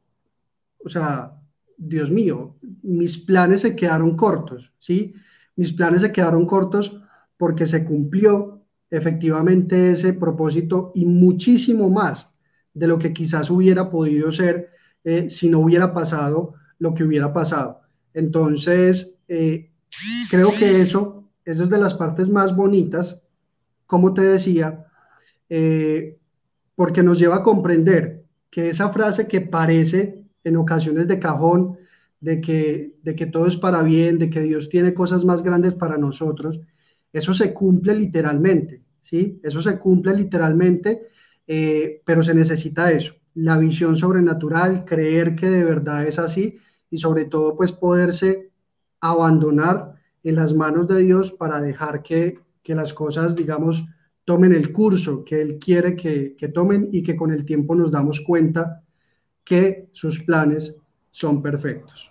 o sea, Dios mío, mis planes se quedaron cortos, ¿sí? Mis planes se quedaron cortos porque se cumplió efectivamente ese propósito y muchísimo más de lo que quizás hubiera podido ser eh, si no hubiera pasado lo que hubiera pasado. Entonces, eh, creo que eso, eso es de las partes más bonitas, como te decía, eh, porque nos lleva a comprender que esa frase que parece en ocasiones de cajón, de que, de que todo es para bien, de que Dios tiene cosas más grandes para nosotros, eso se cumple literalmente, ¿sí? Eso se cumple literalmente, eh, pero se necesita eso, la visión sobrenatural, creer que de verdad es así y sobre todo pues poderse abandonar en las manos de Dios para dejar que, que las cosas, digamos, tomen el curso que Él quiere que, que tomen y que con el tiempo nos damos cuenta que sus planes son perfectos.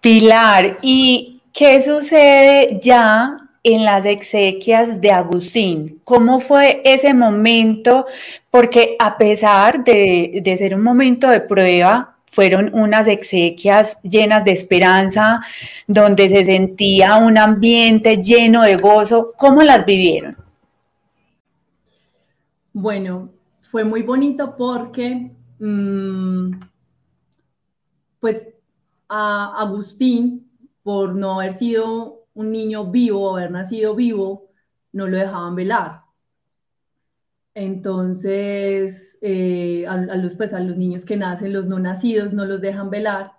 Pilar, ¿y qué sucede ya en las exequias de Agustín? ¿Cómo fue ese momento? Porque a pesar de, de, ser un momento de prueba, fueron unas exequias llenas de esperanza, donde se sentía un ambiente lleno de gozo. ¿Cómo las vivieron? Bueno, fue muy bonito porque Mm, pues a Agustín, por no haber sido un niño vivo, haber nacido vivo, no lo dejaban velar. Entonces, eh, a, los, pues, a los niños que nacen, los no nacidos, no los dejan velar.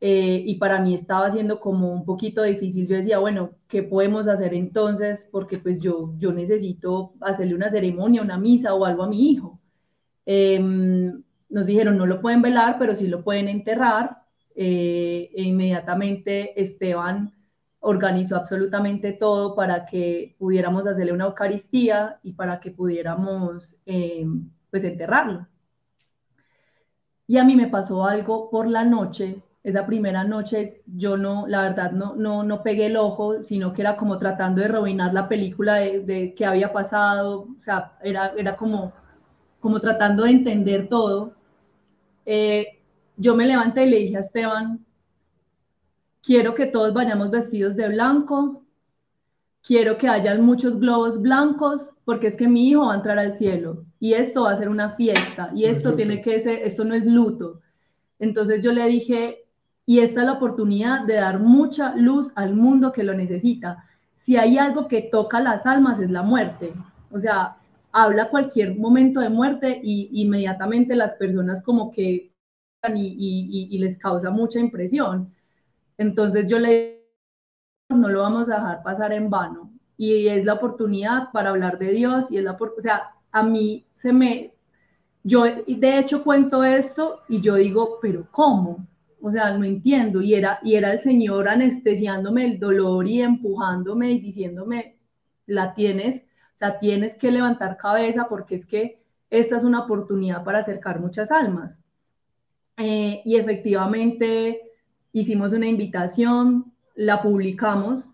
Eh, y para mí estaba siendo como un poquito difícil. Yo decía, bueno, ¿qué podemos hacer entonces? Porque pues yo, yo necesito hacerle una ceremonia, una misa o algo a mi hijo. Em, nos dijeron no lo pueden velar, pero sí lo pueden enterrar. Eh, e inmediatamente Esteban organizó absolutamente todo para que pudiéramos hacerle una Eucaristía y para que pudiéramos eh, pues enterrarlo. Y a mí me pasó algo por la noche, esa primera noche yo no, la verdad no, no, no pegué el ojo, sino que era como tratando de rebobinar la película de, de qué había pasado, o sea, era, era como, como tratando de entender todo. Eh, yo me levanté y le dije a Esteban, quiero que todos vayamos vestidos de blanco, quiero que hayan muchos globos blancos, porque es que mi hijo va a entrar al cielo y esto va a ser una fiesta y esto tiene que ser, esto no es luto. Entonces yo le dije, y esta es la oportunidad de dar mucha luz al mundo que lo necesita. Si hay algo que toca las almas es la muerte. O sea, habla cualquier momento de muerte y inmediatamente las personas como que y, y, les causa mucha impresión. Entonces yo le no lo vamos a dejar pasar en vano y es la oportunidad para hablar de Dios y es la o sea, a mí se me yo de hecho cuento esto y yo digo, pero ¿cómo? O sea, no entiendo y era y era el Señor anestesiándome el dolor y empujándome y diciéndome, la tienes sea, tienes que levantar cabeza porque es que esta es una oportunidad para acercar muchas almas. Eh, y efectivamente hicimos una invitación, la publicamos,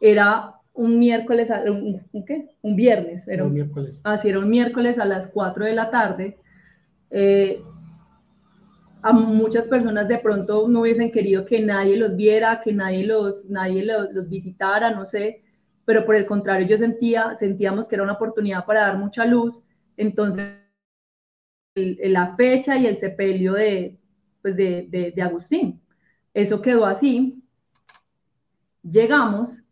era un miércoles, un, ¿qué? un viernes, era un, miércoles. Así era un miércoles a las 4 de la tarde. Eh, a muchas personas de pronto no hubiesen querido que nadie los viera, que nadie los, nadie los, los visitara, no sé, pero por el contrario yo sentía, sentíamos que era una oportunidad para dar mucha luz, entonces la fecha y el sepelio de, pues de, de, Agustín. Eso quedó así. Llegamos,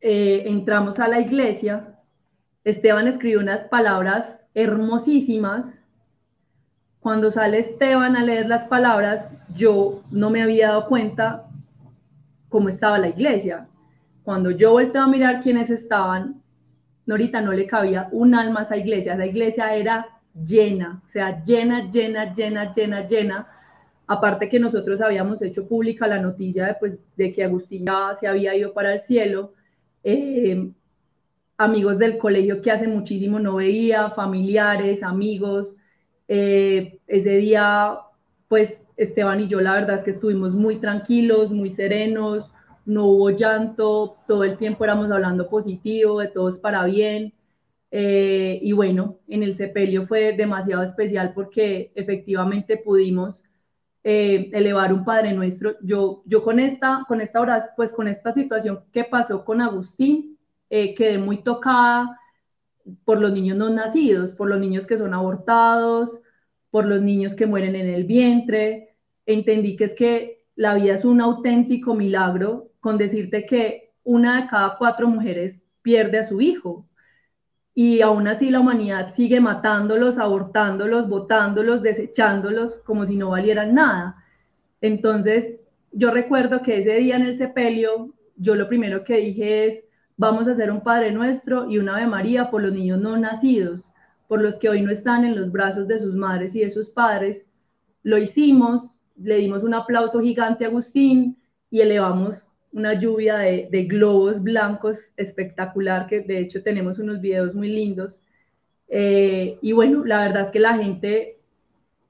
eh, entramos a la iglesia, Esteban escribió unas palabras hermosísimas. Cuando sale Esteban a leer las palabras, yo no me había dado cuenta cómo estaba la iglesia. Cuando yo volteo a mirar quiénes estaban, Norita no le cabía un alma a esa iglesia. Esa iglesia era llena, o sea, llena, llena, llena, llena, llena. Aparte que nosotros habíamos hecho pública la noticia de, pues, de que Agustín ya se había ido para el cielo. Eh, amigos del colegio que hace muchísimo no veía, familiares, amigos, Eh, ese día, pues Esteban y yo la verdad es que estuvimos muy tranquilos, muy serenos, no hubo llanto, todo el tiempo éramos hablando positivo, de todos para bien. Eh, y bueno, en el sepelio fue demasiado especial porque efectivamente pudimos eh, elevar un Padre Nuestro. Yo, yo con esta, con esta hora, pues con esta situación que pasó con Agustín, eh, quedé muy tocada por los niños no nacidos, por los niños que son abortados, por los niños que mueren en el vientre. Entendí que es que la vida es un auténtico milagro con decirte que una de cada cuatro mujeres pierde a su hijo. Y aún así la humanidad sigue matándolos, abortándolos, botándolos, desechándolos como si no valieran nada. Entonces, yo recuerdo que ese día en el sepelio, yo lo primero que dije es, vamos a hacer un Padre Nuestro y una Ave María por los niños no nacidos, por los que hoy no están en los brazos de sus madres y de sus padres. Lo hicimos, le dimos un aplauso gigante a Agustín y elevamos una lluvia de, globos blancos espectacular, que de hecho tenemos unos videos muy lindos. Eh, y bueno, la verdad es que la gente,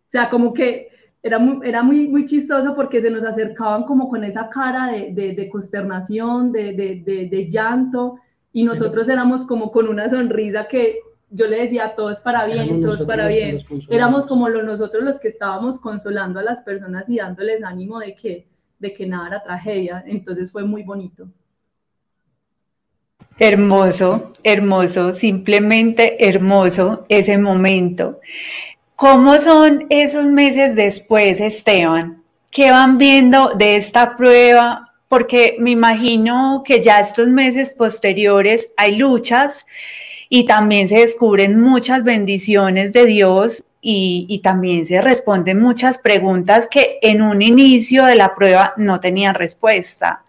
o sea, como que era muy, era muy, muy chistoso porque se nos acercaban como con esa cara de, de, consternación, de, de, llanto, y nosotros éramos como con una sonrisa que yo le decía, todo es para bien, todo es para bien. Éramos como los, nosotros los que estábamos consolando a las personas y dándoles ánimo de que, de que nada era tragedia. Entonces fue muy bonito. Hermoso, hermoso, simplemente hermoso ese momento. ¿Cómo son esos meses después, Esteban? ¿Qué van viendo de esta prueba? Porque me imagino que ya estos meses posteriores hay luchas y también se descubren muchas bendiciones de Dios y, también se responden muchas preguntas que en un inicio de la prueba no tenían respuesta.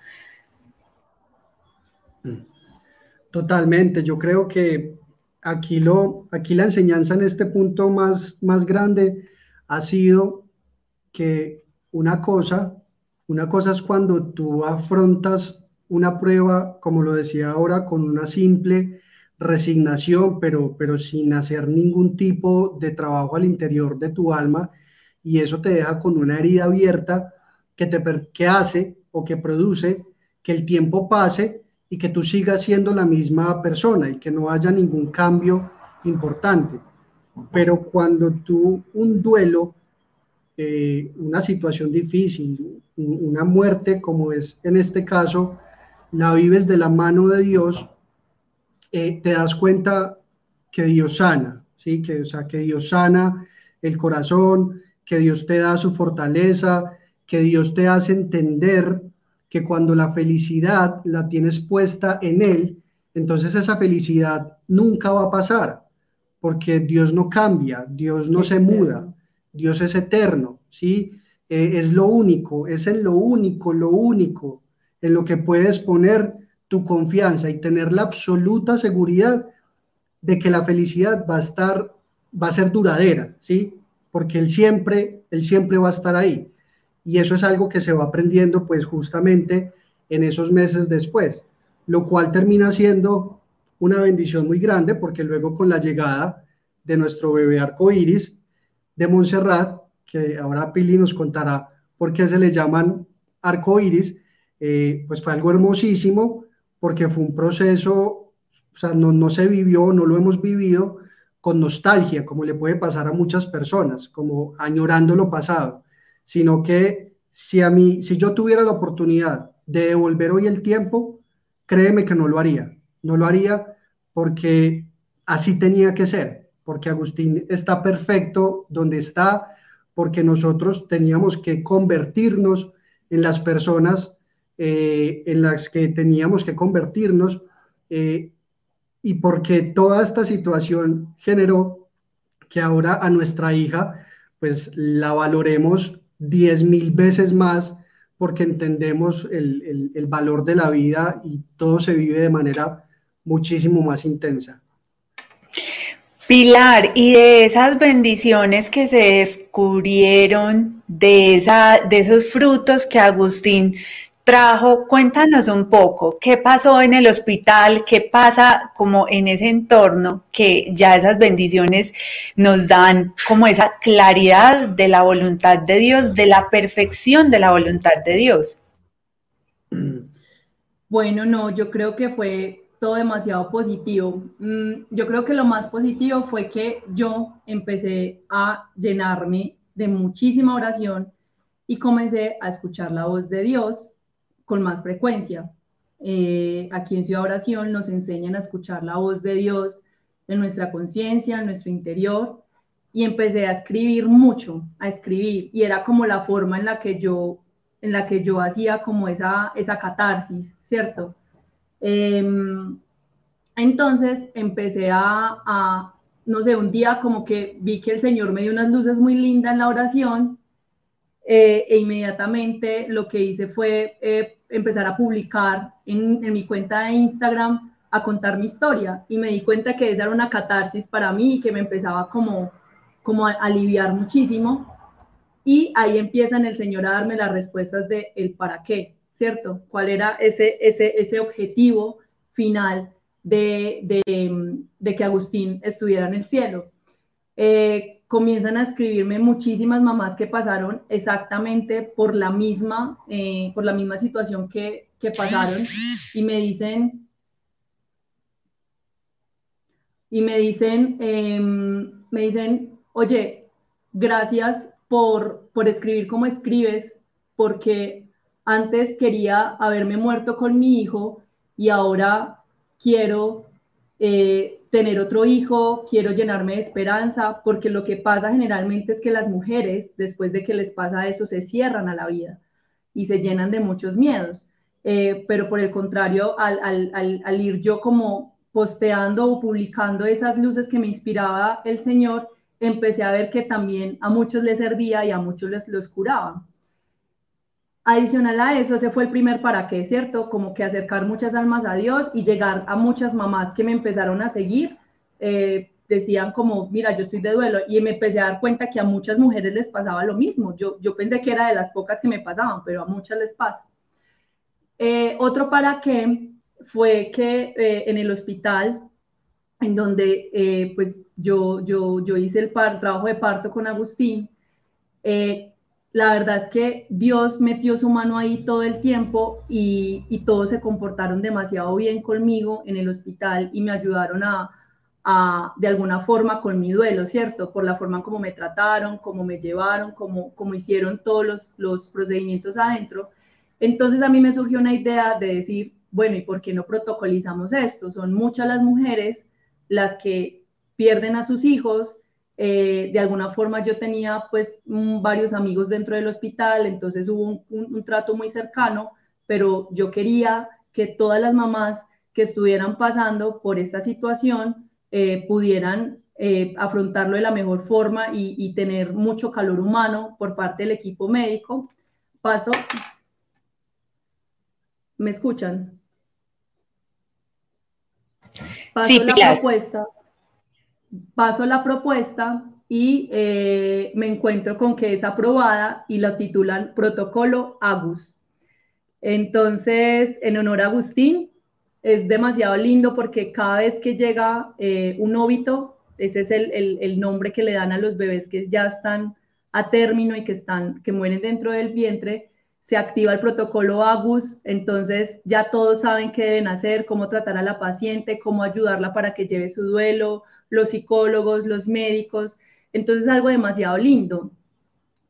Totalmente, yo creo que aquí, lo, aquí la enseñanza en este punto más, más grande ha sido que una cosa, una cosa es cuando tú afrontas una prueba, como lo decía ahora, con una simple resignación, pero, pero sin hacer ningún tipo de trabajo al interior de tu alma, y eso te deja con una herida abierta que, te, que hace o que produce que el tiempo pase y que tú sigas siendo la misma persona y que no haya ningún cambio importante. Pero cuando tú un duelo, eh, una situación difícil, una muerte como es en este caso, la vives de la mano de Dios, eh, te das cuenta que Dios sana, ¿sí? Que, o sea, que Dios sana el corazón, que Dios te da su fortaleza, que Dios te hace entender que cuando la felicidad la tienes puesta en Él, entonces esa felicidad nunca va a pasar, porque Dios no cambia, Dios no se muda, Dios es eterno, ¿sí? Eh, es lo único, es en lo único, lo único en lo que puedes poner tu confianza y tener la absoluta seguridad de que la felicidad va a estar, va a ser duradera, ¿sí? Porque Él siempre, Él siempre va a estar ahí. Y eso es algo que se va aprendiendo pues justamente en esos meses después, lo cual termina siendo una bendición muy grande porque luego con la llegada de nuestro bebé arcoíris de Montserrat, que ahora Pili nos contará por qué se le llaman arcoíris, eh, pues fue algo hermosísimo porque fue un proceso, o sea, no, no se vivió, no lo hemos vivido con nostalgia, como le puede pasar a muchas personas, como añorando lo pasado, sino que si a mí, si yo tuviera la oportunidad de devolver hoy el tiempo, créeme que no lo haría, no lo haría porque así tenía que ser, porque Agustín está perfecto donde está, porque nosotros teníamos que convertirnos en las personas eh, en las que teníamos que convertirnos eh, y porque toda esta situación generó que ahora a nuestra hija pues la valoremos diez mil veces más porque entendemos el, el valor de la vida y todo se vive de manera muchísimo más intensa. Pilar, y de esas bendiciones que se descubrieron, de, esa, de esos frutos que Agustín trajo, cuéntanos un poco, ¿qué pasó en el hospital? ¿Qué pasa como en ese entorno que ya esas bendiciones nos dan como esa claridad de la voluntad de Dios, de la perfección de la voluntad de Dios? Bueno, no, yo creo que fue todo demasiado positivo. Mm, yo creo que lo más positivo fue que yo empecé a llenarme de muchísima oración y comencé a escuchar la voz de Dios con más frecuencia. Eh, aquí en Ciudad Oración nos enseñan a escuchar la voz de Dios en nuestra conciencia, en nuestro interior, y empecé a escribir mucho, a escribir, y era como la forma en la que yo, en la que yo hacía como esa, esa catarsis, ¿cierto? Em, entonces empecé a, a, no sé, un día como que vi que el Señor me dio unas luces muy lindas en la oración eh, e inmediatamente lo que hice fue eh, empezar a publicar en, mi cuenta de Instagram, a contar mi historia y me di cuenta que esa era una catarsis para mí y que me empezaba como, como a aliviar muchísimo. Y ahí empiezan el Señor a darme las respuestas de el para qué, ¿cierto? ¿Cuál era ese, ese, ese objetivo final de, de, que Agustín estuviera en el cielo? Eh, comienzan a escribirme muchísimas mamás que pasaron exactamente por la misma, eh, por la misma situación que, que pasaron y me dicen, y me dicen, em, me dicen, oye, gracias por, por escribir como escribes, porque antes quería haberme muerto con mi hijo y ahora quiero eh, tener otro hijo, quiero llenarme de esperanza, porque lo que pasa generalmente es que las mujeres, después de que les pasa eso, se cierran a la vida y se llenan de muchos miedos. Eh, pero por el contrario, al, ir yo como posteando o publicando esas luces que me inspiraba el Señor, empecé a ver que también a muchos les servía y a muchos les los curaba. Adicional a eso, ese fue el primer para qué, ¿cierto? Como que acercar muchas almas a Dios y llegar a muchas mamás que me empezaron a seguir. Eh, decían como, mira, yo estoy de duelo y me empecé a dar cuenta que a muchas mujeres les pasaba lo mismo. Yo, yo pensé que era de las pocas que me pasaban, pero a muchas les pasa. Eh, otro para qué fue que eh, en el hospital, en donde pues yo, yo, yo hice el, el trabajo de parto con Agustín, la verdad es que Dios metió su mano ahí todo el tiempo y, todos se comportaron demasiado bien conmigo en el hospital y me ayudaron a, de alguna forma con mi duelo, ¿cierto? Por la forma como me trataron, cómo me llevaron, cómo, cómo hicieron todos los, los procedimientos adentro. Entonces a mí me surgió una idea de decir, bueno, ¿y por qué no protocolizamos esto? Son muchas las mujeres las que pierden a sus hijos, eh, de alguna forma yo tenía pues varios amigos dentro del hospital, entonces hubo un, trato muy cercano, pero yo quería que todas las mamás que estuvieran pasando por esta situación eh, pudieran eh, afrontarlo de la mejor forma y, y, tener mucho calor humano por parte del equipo médico. Paso. ¿Me escuchan? Paso sí, la propuesta paso la propuesta y eh, me encuentro con que es aprobada y la titulan Protocolo Agus. Entonces, en honor a Agustín, es demasiado lindo porque cada vez que llega eh, un óbito, ese es el, el, el, nombre que le dan a los bebés que ya están a término y que, están, que mueren dentro del vientre, se activa el protocolo AGUS, entonces ya todos saben qué deben hacer, cómo tratar a la paciente, cómo ayudarla para que lleve su duelo, los psicólogos, los médicos, entonces es algo demasiado lindo.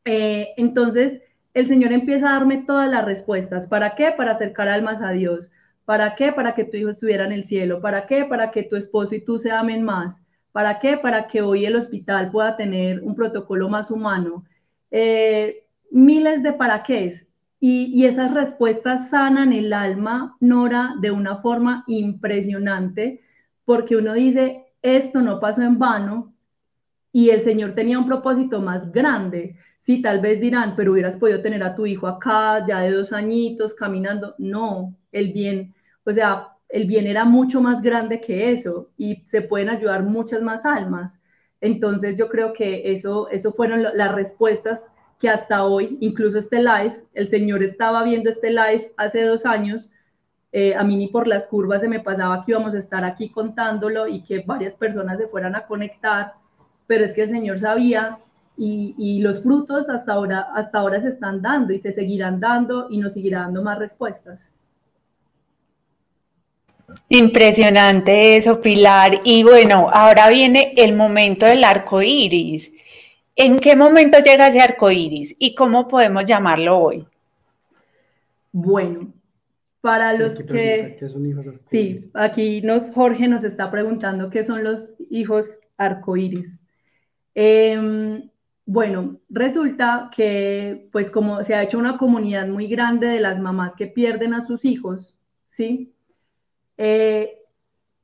Eh, entonces el Señor empieza a darme todas las respuestas. ¿Para qué? Para acercar almas a Dios. ¿Para qué? Para que tu hijo estuviera en el cielo. ¿Para qué? Para que tu esposo y tú se amen más. ¿Para qué? Para que hoy el hospital pueda tener un protocolo más humano. Eh, miles de para qué. Y, y, esas respuestas sanan el alma, Nora, de una forma impresionante, porque uno dice, esto no pasó en vano y el Señor tenía un propósito más grande. Sí, tal vez dirán, pero hubieras podido tener a tu hijo acá, ya de dos añitos, caminando. No, el bien, o sea, el bien era mucho más grande que eso y se pueden ayudar muchas más almas. Entonces yo creo que eso, eso fueron las respuestas que hasta hoy, incluso este live, el Señor estaba viendo este live hace dos años, eh, a mí ni por las curvas se me pasaba que íbamos a estar aquí contándolo y que varias personas se fueran a conectar, pero es que el Señor sabía y, y, los frutos hasta ahora, hasta ahora se están dando y se seguirán dando y nos seguirá dando más respuestas. Impresionante eso, Pilar. Y bueno, ahora viene el momento del arco iris. ¿En qué momento llega ese arco iris y cómo podemos llamarlo hoy? Bueno, para los que. sí, aquí nos, Jorge nos está preguntando qué son los hijos arcoíris. Em, bueno, resulta que, pues, como se ha hecho una comunidad muy grande de las mamás que pierden a sus hijos, ¿sí? Eh,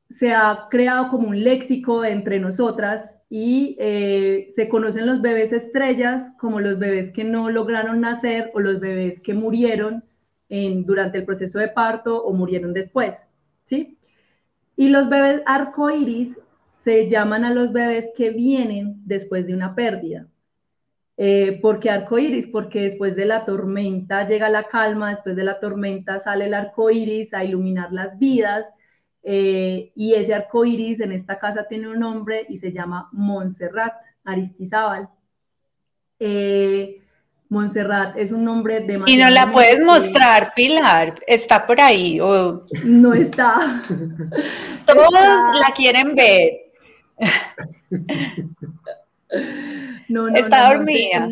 se ha creado como un léxico entre nosotras y eh, se conocen los bebés estrellas como los bebés que no lograron nacer o los bebés que murieron durante el proceso de parto o murieron después, ¿sí? Y los bebés arcoíris se llaman a los bebés que vienen después de una pérdida. Eh, ¿Por qué arcoíris? Porque después de la tormenta llega la calma, después de la tormenta sale el arco iris a iluminar las vidas. Eh, y ese arco iris en esta casa tiene un nombre y se llama Montserrat Aristizábal. Eh, Montserrat es un nombre de... Y no la puedes mostrar, Pilar, está por ahí. O... No está. Todos la quieren ver. No, no, está dormida.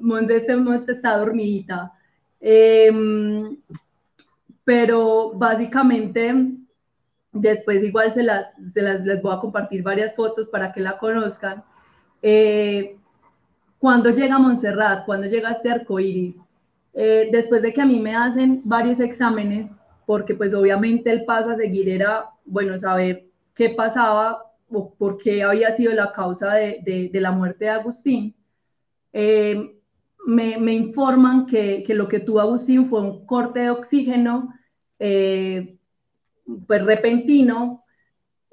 Monte, está dormidita. Em, pero básicamente, después igual se las, se las les voy a compartir varias fotos para que la conozcan. Eh, cuando llega Montserrat, cuando llega este arco iris, eh, después de que a mí me hacen varios exámenes, porque pues obviamente el paso a seguir era, bueno, saber qué pasaba o por qué había sido la causa de, la muerte de Agustín, eh, me, informan que, lo que tuvo Agustín fue un corte de oxígeno eh, pues repentino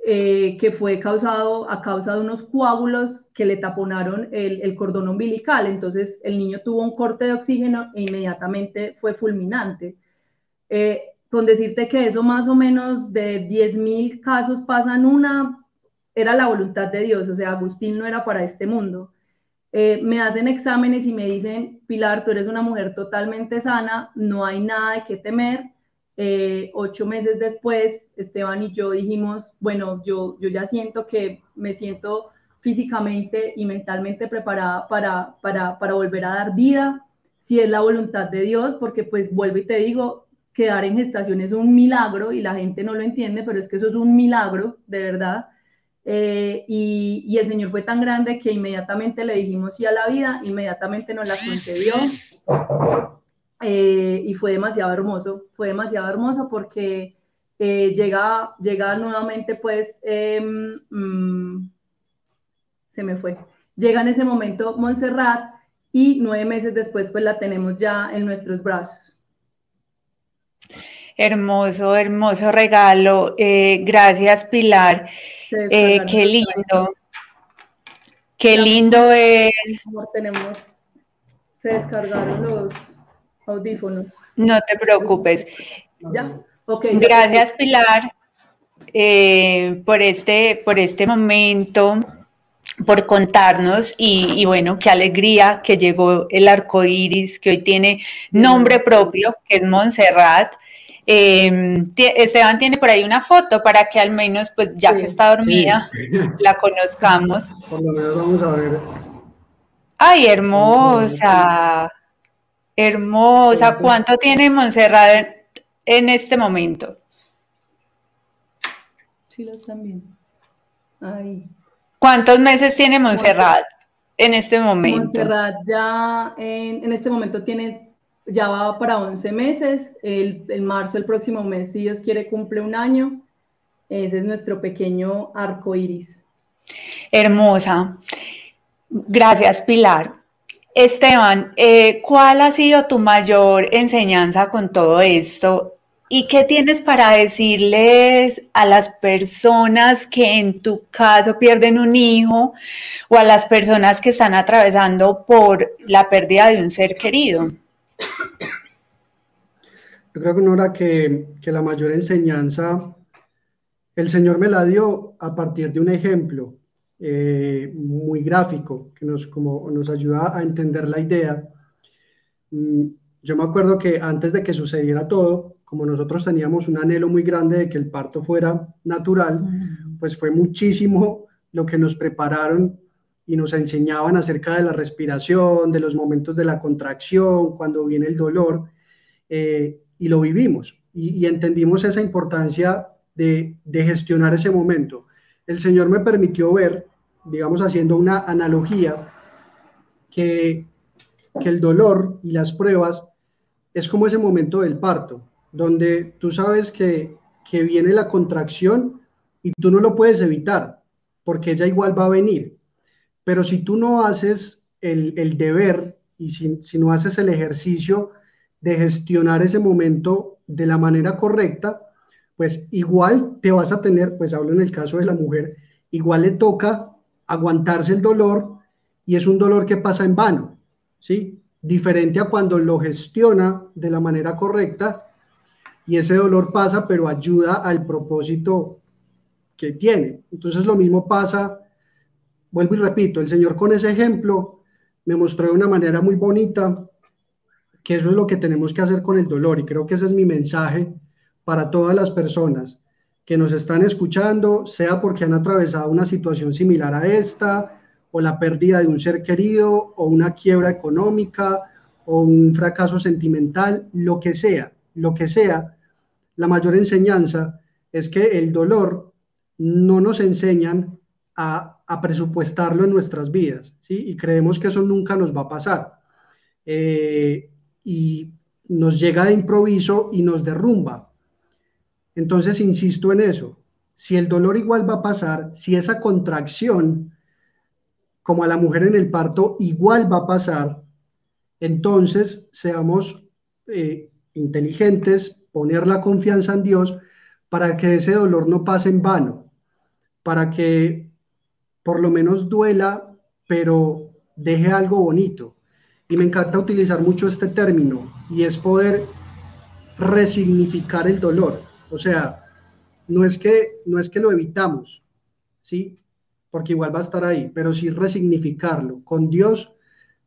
eh, que fue causado a causa de unos coágulos que le taponaron el, cordón umbilical. Entonces el niño tuvo un corte de oxígeno e inmediatamente fue fulminante. con decirte que eso más o menos de 10.000 casos pasan una, era la voluntad de Dios, o sea, Agustín no era para este mundo. Eh, me hacen exámenes y me dicen, Pilar, tú eres una mujer totalmente sana, no hay nada de qué temer. Eh, ocho meses después, Esteban y yo dijimos, bueno, yo, yo ya siento que me siento físicamente y mentalmente preparada para, para, para volver a dar vida, si es la voluntad de Dios, porque pues vuelvo y te digo, quedar en gestación es un milagro y la gente no lo entiende, pero es que eso es un milagro, de verdad. Eh, y, el Señor fue tan grande que inmediatamente le dijimos sí a la vida, inmediatamente nos la concedió. Eh, y fue demasiado hermoso, fue demasiado hermoso porque eh, llega, llega nuevamente pues, em, mm, se me fue, llega en ese momento Montserrat y nueve meses después pues la tenemos ya en nuestros brazos. Hermoso, hermoso regalo. gracias, Pilar. Eh, qué lindo. Qué lindo ver. Tenemos, se descargaron los audífonos. No te preocupes. Ya, Gracias, Pilar, eh, por, este, por este momento, por contarnos y, bueno, qué alegría que llegó el arco iris, que hoy tiene nombre propio, que es Montserrat. Eh, Esteban tiene por ahí una foto para que al menos, pues ya que está dormida, la conozcamos. Por lo menos vamos a ver. Ay, hermosa, hermosa. ¿Cuánto tiene Montserrat en, este momento? Sí, lo están viendo. Ay. ¿Cuántos meses tiene Montserrat en este momento? Montserrat ya en, en este momento tiene ya va para 11 meses, el, marzo, el próximo mes, si Dios quiere, cumple un año. Ese es nuestro pequeño arco iris. Hermosa. Gracias, Pilar. Esteban, eh, ¿cuál ha sido tu mayor enseñanza con todo esto ¿Y qué tienes para decirles a las personas que en tu caso pierden un hijo o a las personas que están atravesando por la pérdida de un ser querido? Yo creo que Nora, que, que la mayor enseñanza el Señor me la dio a partir de un ejemplo eh, muy gráfico que nos, como, nos ayuda a entender la idea. Mm, yo me acuerdo que antes de que sucediera todo, como nosotros teníamos un anhelo muy grande de que el parto fuera natural, pues fue muchísimo lo que nos prepararon y nos enseñaban acerca de la respiración, de los momentos de la contracción, cuando viene el dolor, eh, y lo vivimos y, entendimos esa importancia de, de, gestionar ese momento. El Señor me permitió ver, digamos, haciendo una analogía, que, que el dolor y las pruebas es como ese momento del parto donde tú sabes que, viene la contracción y tú no lo puedes evitar, porque ella igual va a venir. Pero si tú no haces el, deber y si, si, no haces el ejercicio de gestionar ese momento de la manera correcta, pues igual te vas a tener, pues hablo en el caso de la mujer, igual le toca aguantarse el dolor y es un dolor que pasa en vano, ¿sí? Diferente a cuando lo gestiona de la manera correcta y ese dolor pasa, pero ayuda al propósito que tiene. Entonces lo mismo pasa, vuelvo y repito, el Señor con ese ejemplo me mostró de una manera muy bonita que eso es lo que tenemos que hacer con el dolor y creo que ese es mi mensaje para todas las personas que nos están escuchando, sea porque han atravesado una situación similar a esta, o la pérdida de un ser querido, o una quiebra económica, o un fracaso sentimental, lo que sea, lo que sea, la mayor enseñanza es que el dolor no nos enseñan a, presupuestarlo en nuestras vidas, ¿sí? Y creemos que eso nunca nos va a pasar. Eh, y nos llega de improviso y nos derrumba. Entonces, insisto en eso. Si el dolor igual va a pasar, si esa contracción, como a la mujer en el parto, igual va a pasar, entonces seamos eh, inteligentes, poner la confianza en Dios para que ese dolor no pase en vano, para que por lo menos duela, pero deje algo bonito. Y me encanta utilizar mucho este término y es poder resignificar el dolor. O sea, no es que, no es que lo evitamos, ¿sí? Porque igual va a estar ahí, pero sí resignificarlo. Con Dios,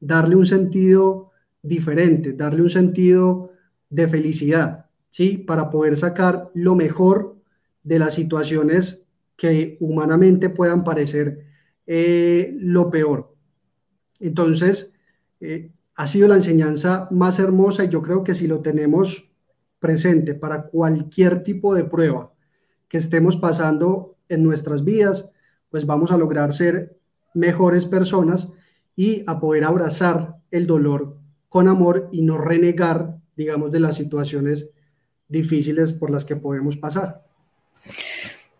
darle un sentido diferente, darle un sentido de felicidad. ¿sí? Para poder sacar lo mejor de las situaciones que humanamente puedan parecer eh, lo peor. Entonces, eh, ha sido la enseñanza más hermosa y yo creo que si lo tenemos presente para cualquier tipo de prueba que estemos pasando en nuestras vidas, pues vamos a lograr ser mejores personas y a poder abrazar el dolor con amor y no renegar, digamos, de las situaciones difíciles por las que podemos pasar.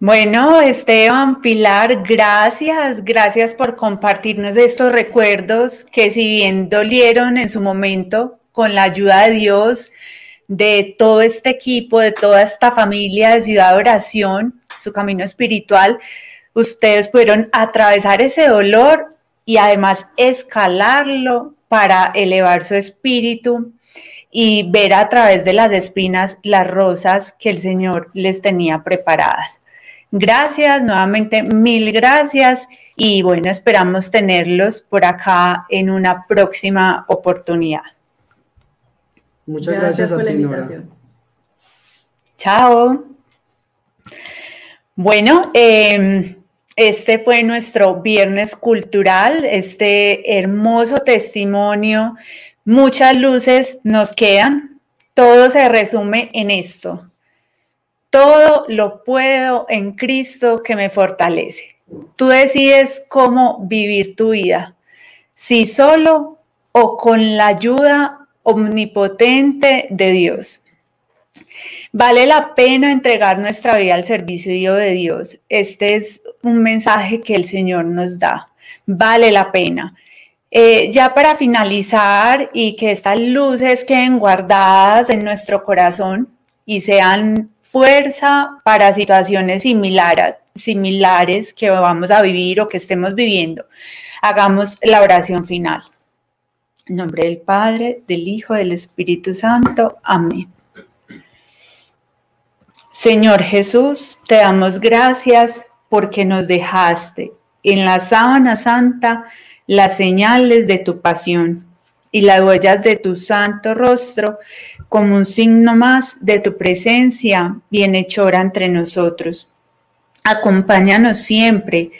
Bueno, Esteban, Pilar, gracias, gracias por compartirnos estos recuerdos que si bien dolieron en su momento, con la ayuda de Dios, de todo este equipo, de toda esta familia de Ciudad de Oración, su camino espiritual, ustedes pudieron atravesar ese dolor y además escalarlo para elevar su espíritu y ver a través de las espinas las rosas que el Señor les tenía preparadas. Gracias, nuevamente mil gracias y bueno, esperamos tenerlos por acá en una próxima oportunidad. Muchas gracias, por la invitación. Chao. Bueno, em, este fue nuestro viernes cultural, este hermoso testimonio Muchas luces nos quedan. Todo se resume en esto. Todo lo puedo en Cristo que me fortalece. Tú decides cómo vivir tu vida, si solo o con la ayuda omnipotente de Dios. Vale la pena entregar nuestra vida al servicio de Dios. Este es un mensaje que el Señor nos da. Vale la pena. Eh, ya para finalizar y que estas luces queden guardadas en nuestro corazón, y sean fuerza para situaciones similares, similares que vamos a vivir o que estemos viviendo. Hagamos la oración final. En nombre del Padre, del Hijo, del Espíritu Santo. Amén. Señor Jesús, te damos gracias porque nos dejaste en la sábana santa las señales de tu pasión y las huellas de tu santo rostro como un signo más de tu presencia bienhechora entre nosotros. Acompáñanos siempre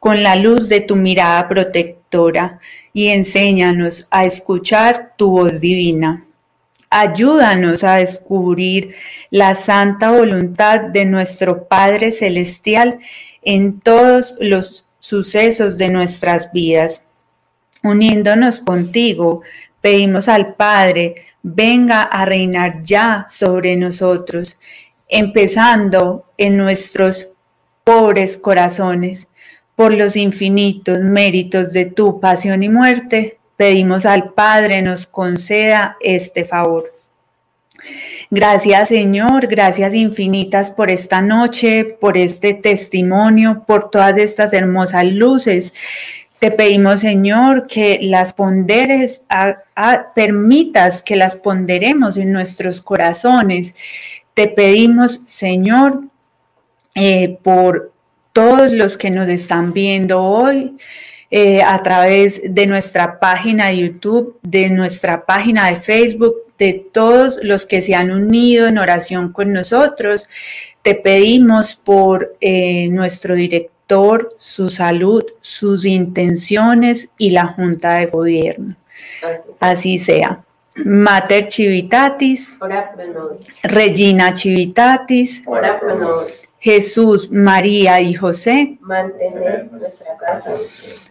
con la luz de tu mirada protectora y enséñanos a escuchar tu voz divina. Ayúdanos a descubrir la santa voluntad de nuestro Padre Celestial en todos los sucesos de nuestras vidas. Uniéndonos contigo, pedimos al Padre, venga a reinar ya sobre nosotros, empezando en nuestros pobres corazones. Por los infinitos méritos de tu pasión y muerte, pedimos al Padre nos conceda este favor. Gracias Señor, gracias infinitas por esta noche, por este testimonio, por todas estas hermosas luces. Te pedimos Señor que las ponderes, permitas que las ponderemos en nuestros corazones. Te pedimos Señor eh, por todos los que nos están viendo hoy. Eh, a través de nuestra página de YouTube, de nuestra página de Facebook, de todos los que se han unido en oración con nosotros. Te pedimos por eh, nuestro director, su salud, sus intenciones y la Junta de Gobierno. Así sea. Mater Civitatis, Regina Civitatis, Jesús, María y José, mantener nuestra casa.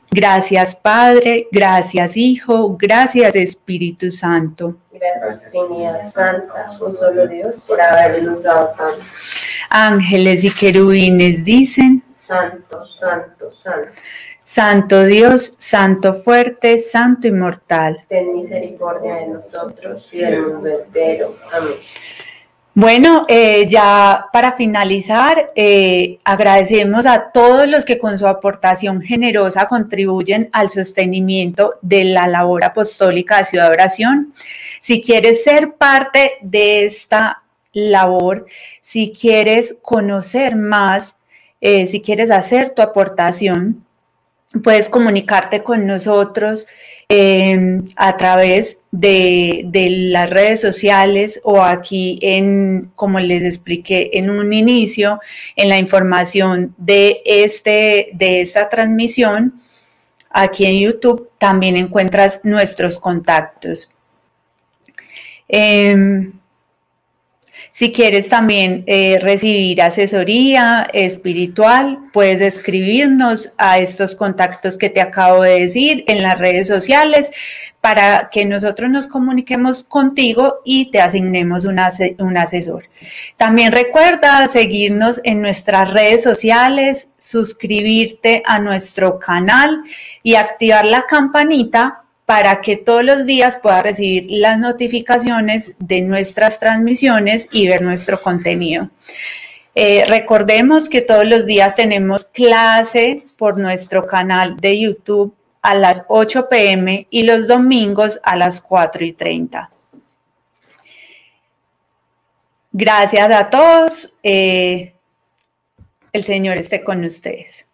Gracias Padre, gracias Hijo, gracias Espíritu Santo. Gracias Trinidad Santa, un solo Dios, por habernos dado tanto. Ángeles y querubines dicen, Santo, Santo, Santo. Santo Dios, Santo fuerte, Santo inmortal. Ten misericordia de nosotros y del mundo entero. Amén. Bueno, eh, ya para finalizar, eh, agradecemos a todos los que con su aportación generosa contribuyen al sostenimiento de la labor apostólica de Ciudad Oración. Si quieres ser parte de esta labor, si quieres conocer más, eh, si quieres hacer tu aportación, puedes comunicarte con nosotros em, a través de, las redes sociales o aquí en, como les expliqué en un inicio, en la información de, este, de esta transmisión, aquí en YouTube también encuentras nuestros contactos. Em, si quieres también eh, recibir asesoría espiritual, puedes escribirnos a estos contactos que te acabo de decir en las redes sociales para que nosotros nos comuniquemos contigo y te asignemos un, un asesor. También recuerda seguirnos en nuestras redes sociales, suscribirte a nuestro canal y activar la campanita para que todos los días pueda recibir las notificaciones de nuestras transmisiones y ver nuestro contenido. Eh, recordemos que todos los días tenemos clase por nuestro canal de YouTube a las 8 pm y los domingos a las 4 y 30. Gracias a todos. Eh, el Señor esté con ustedes.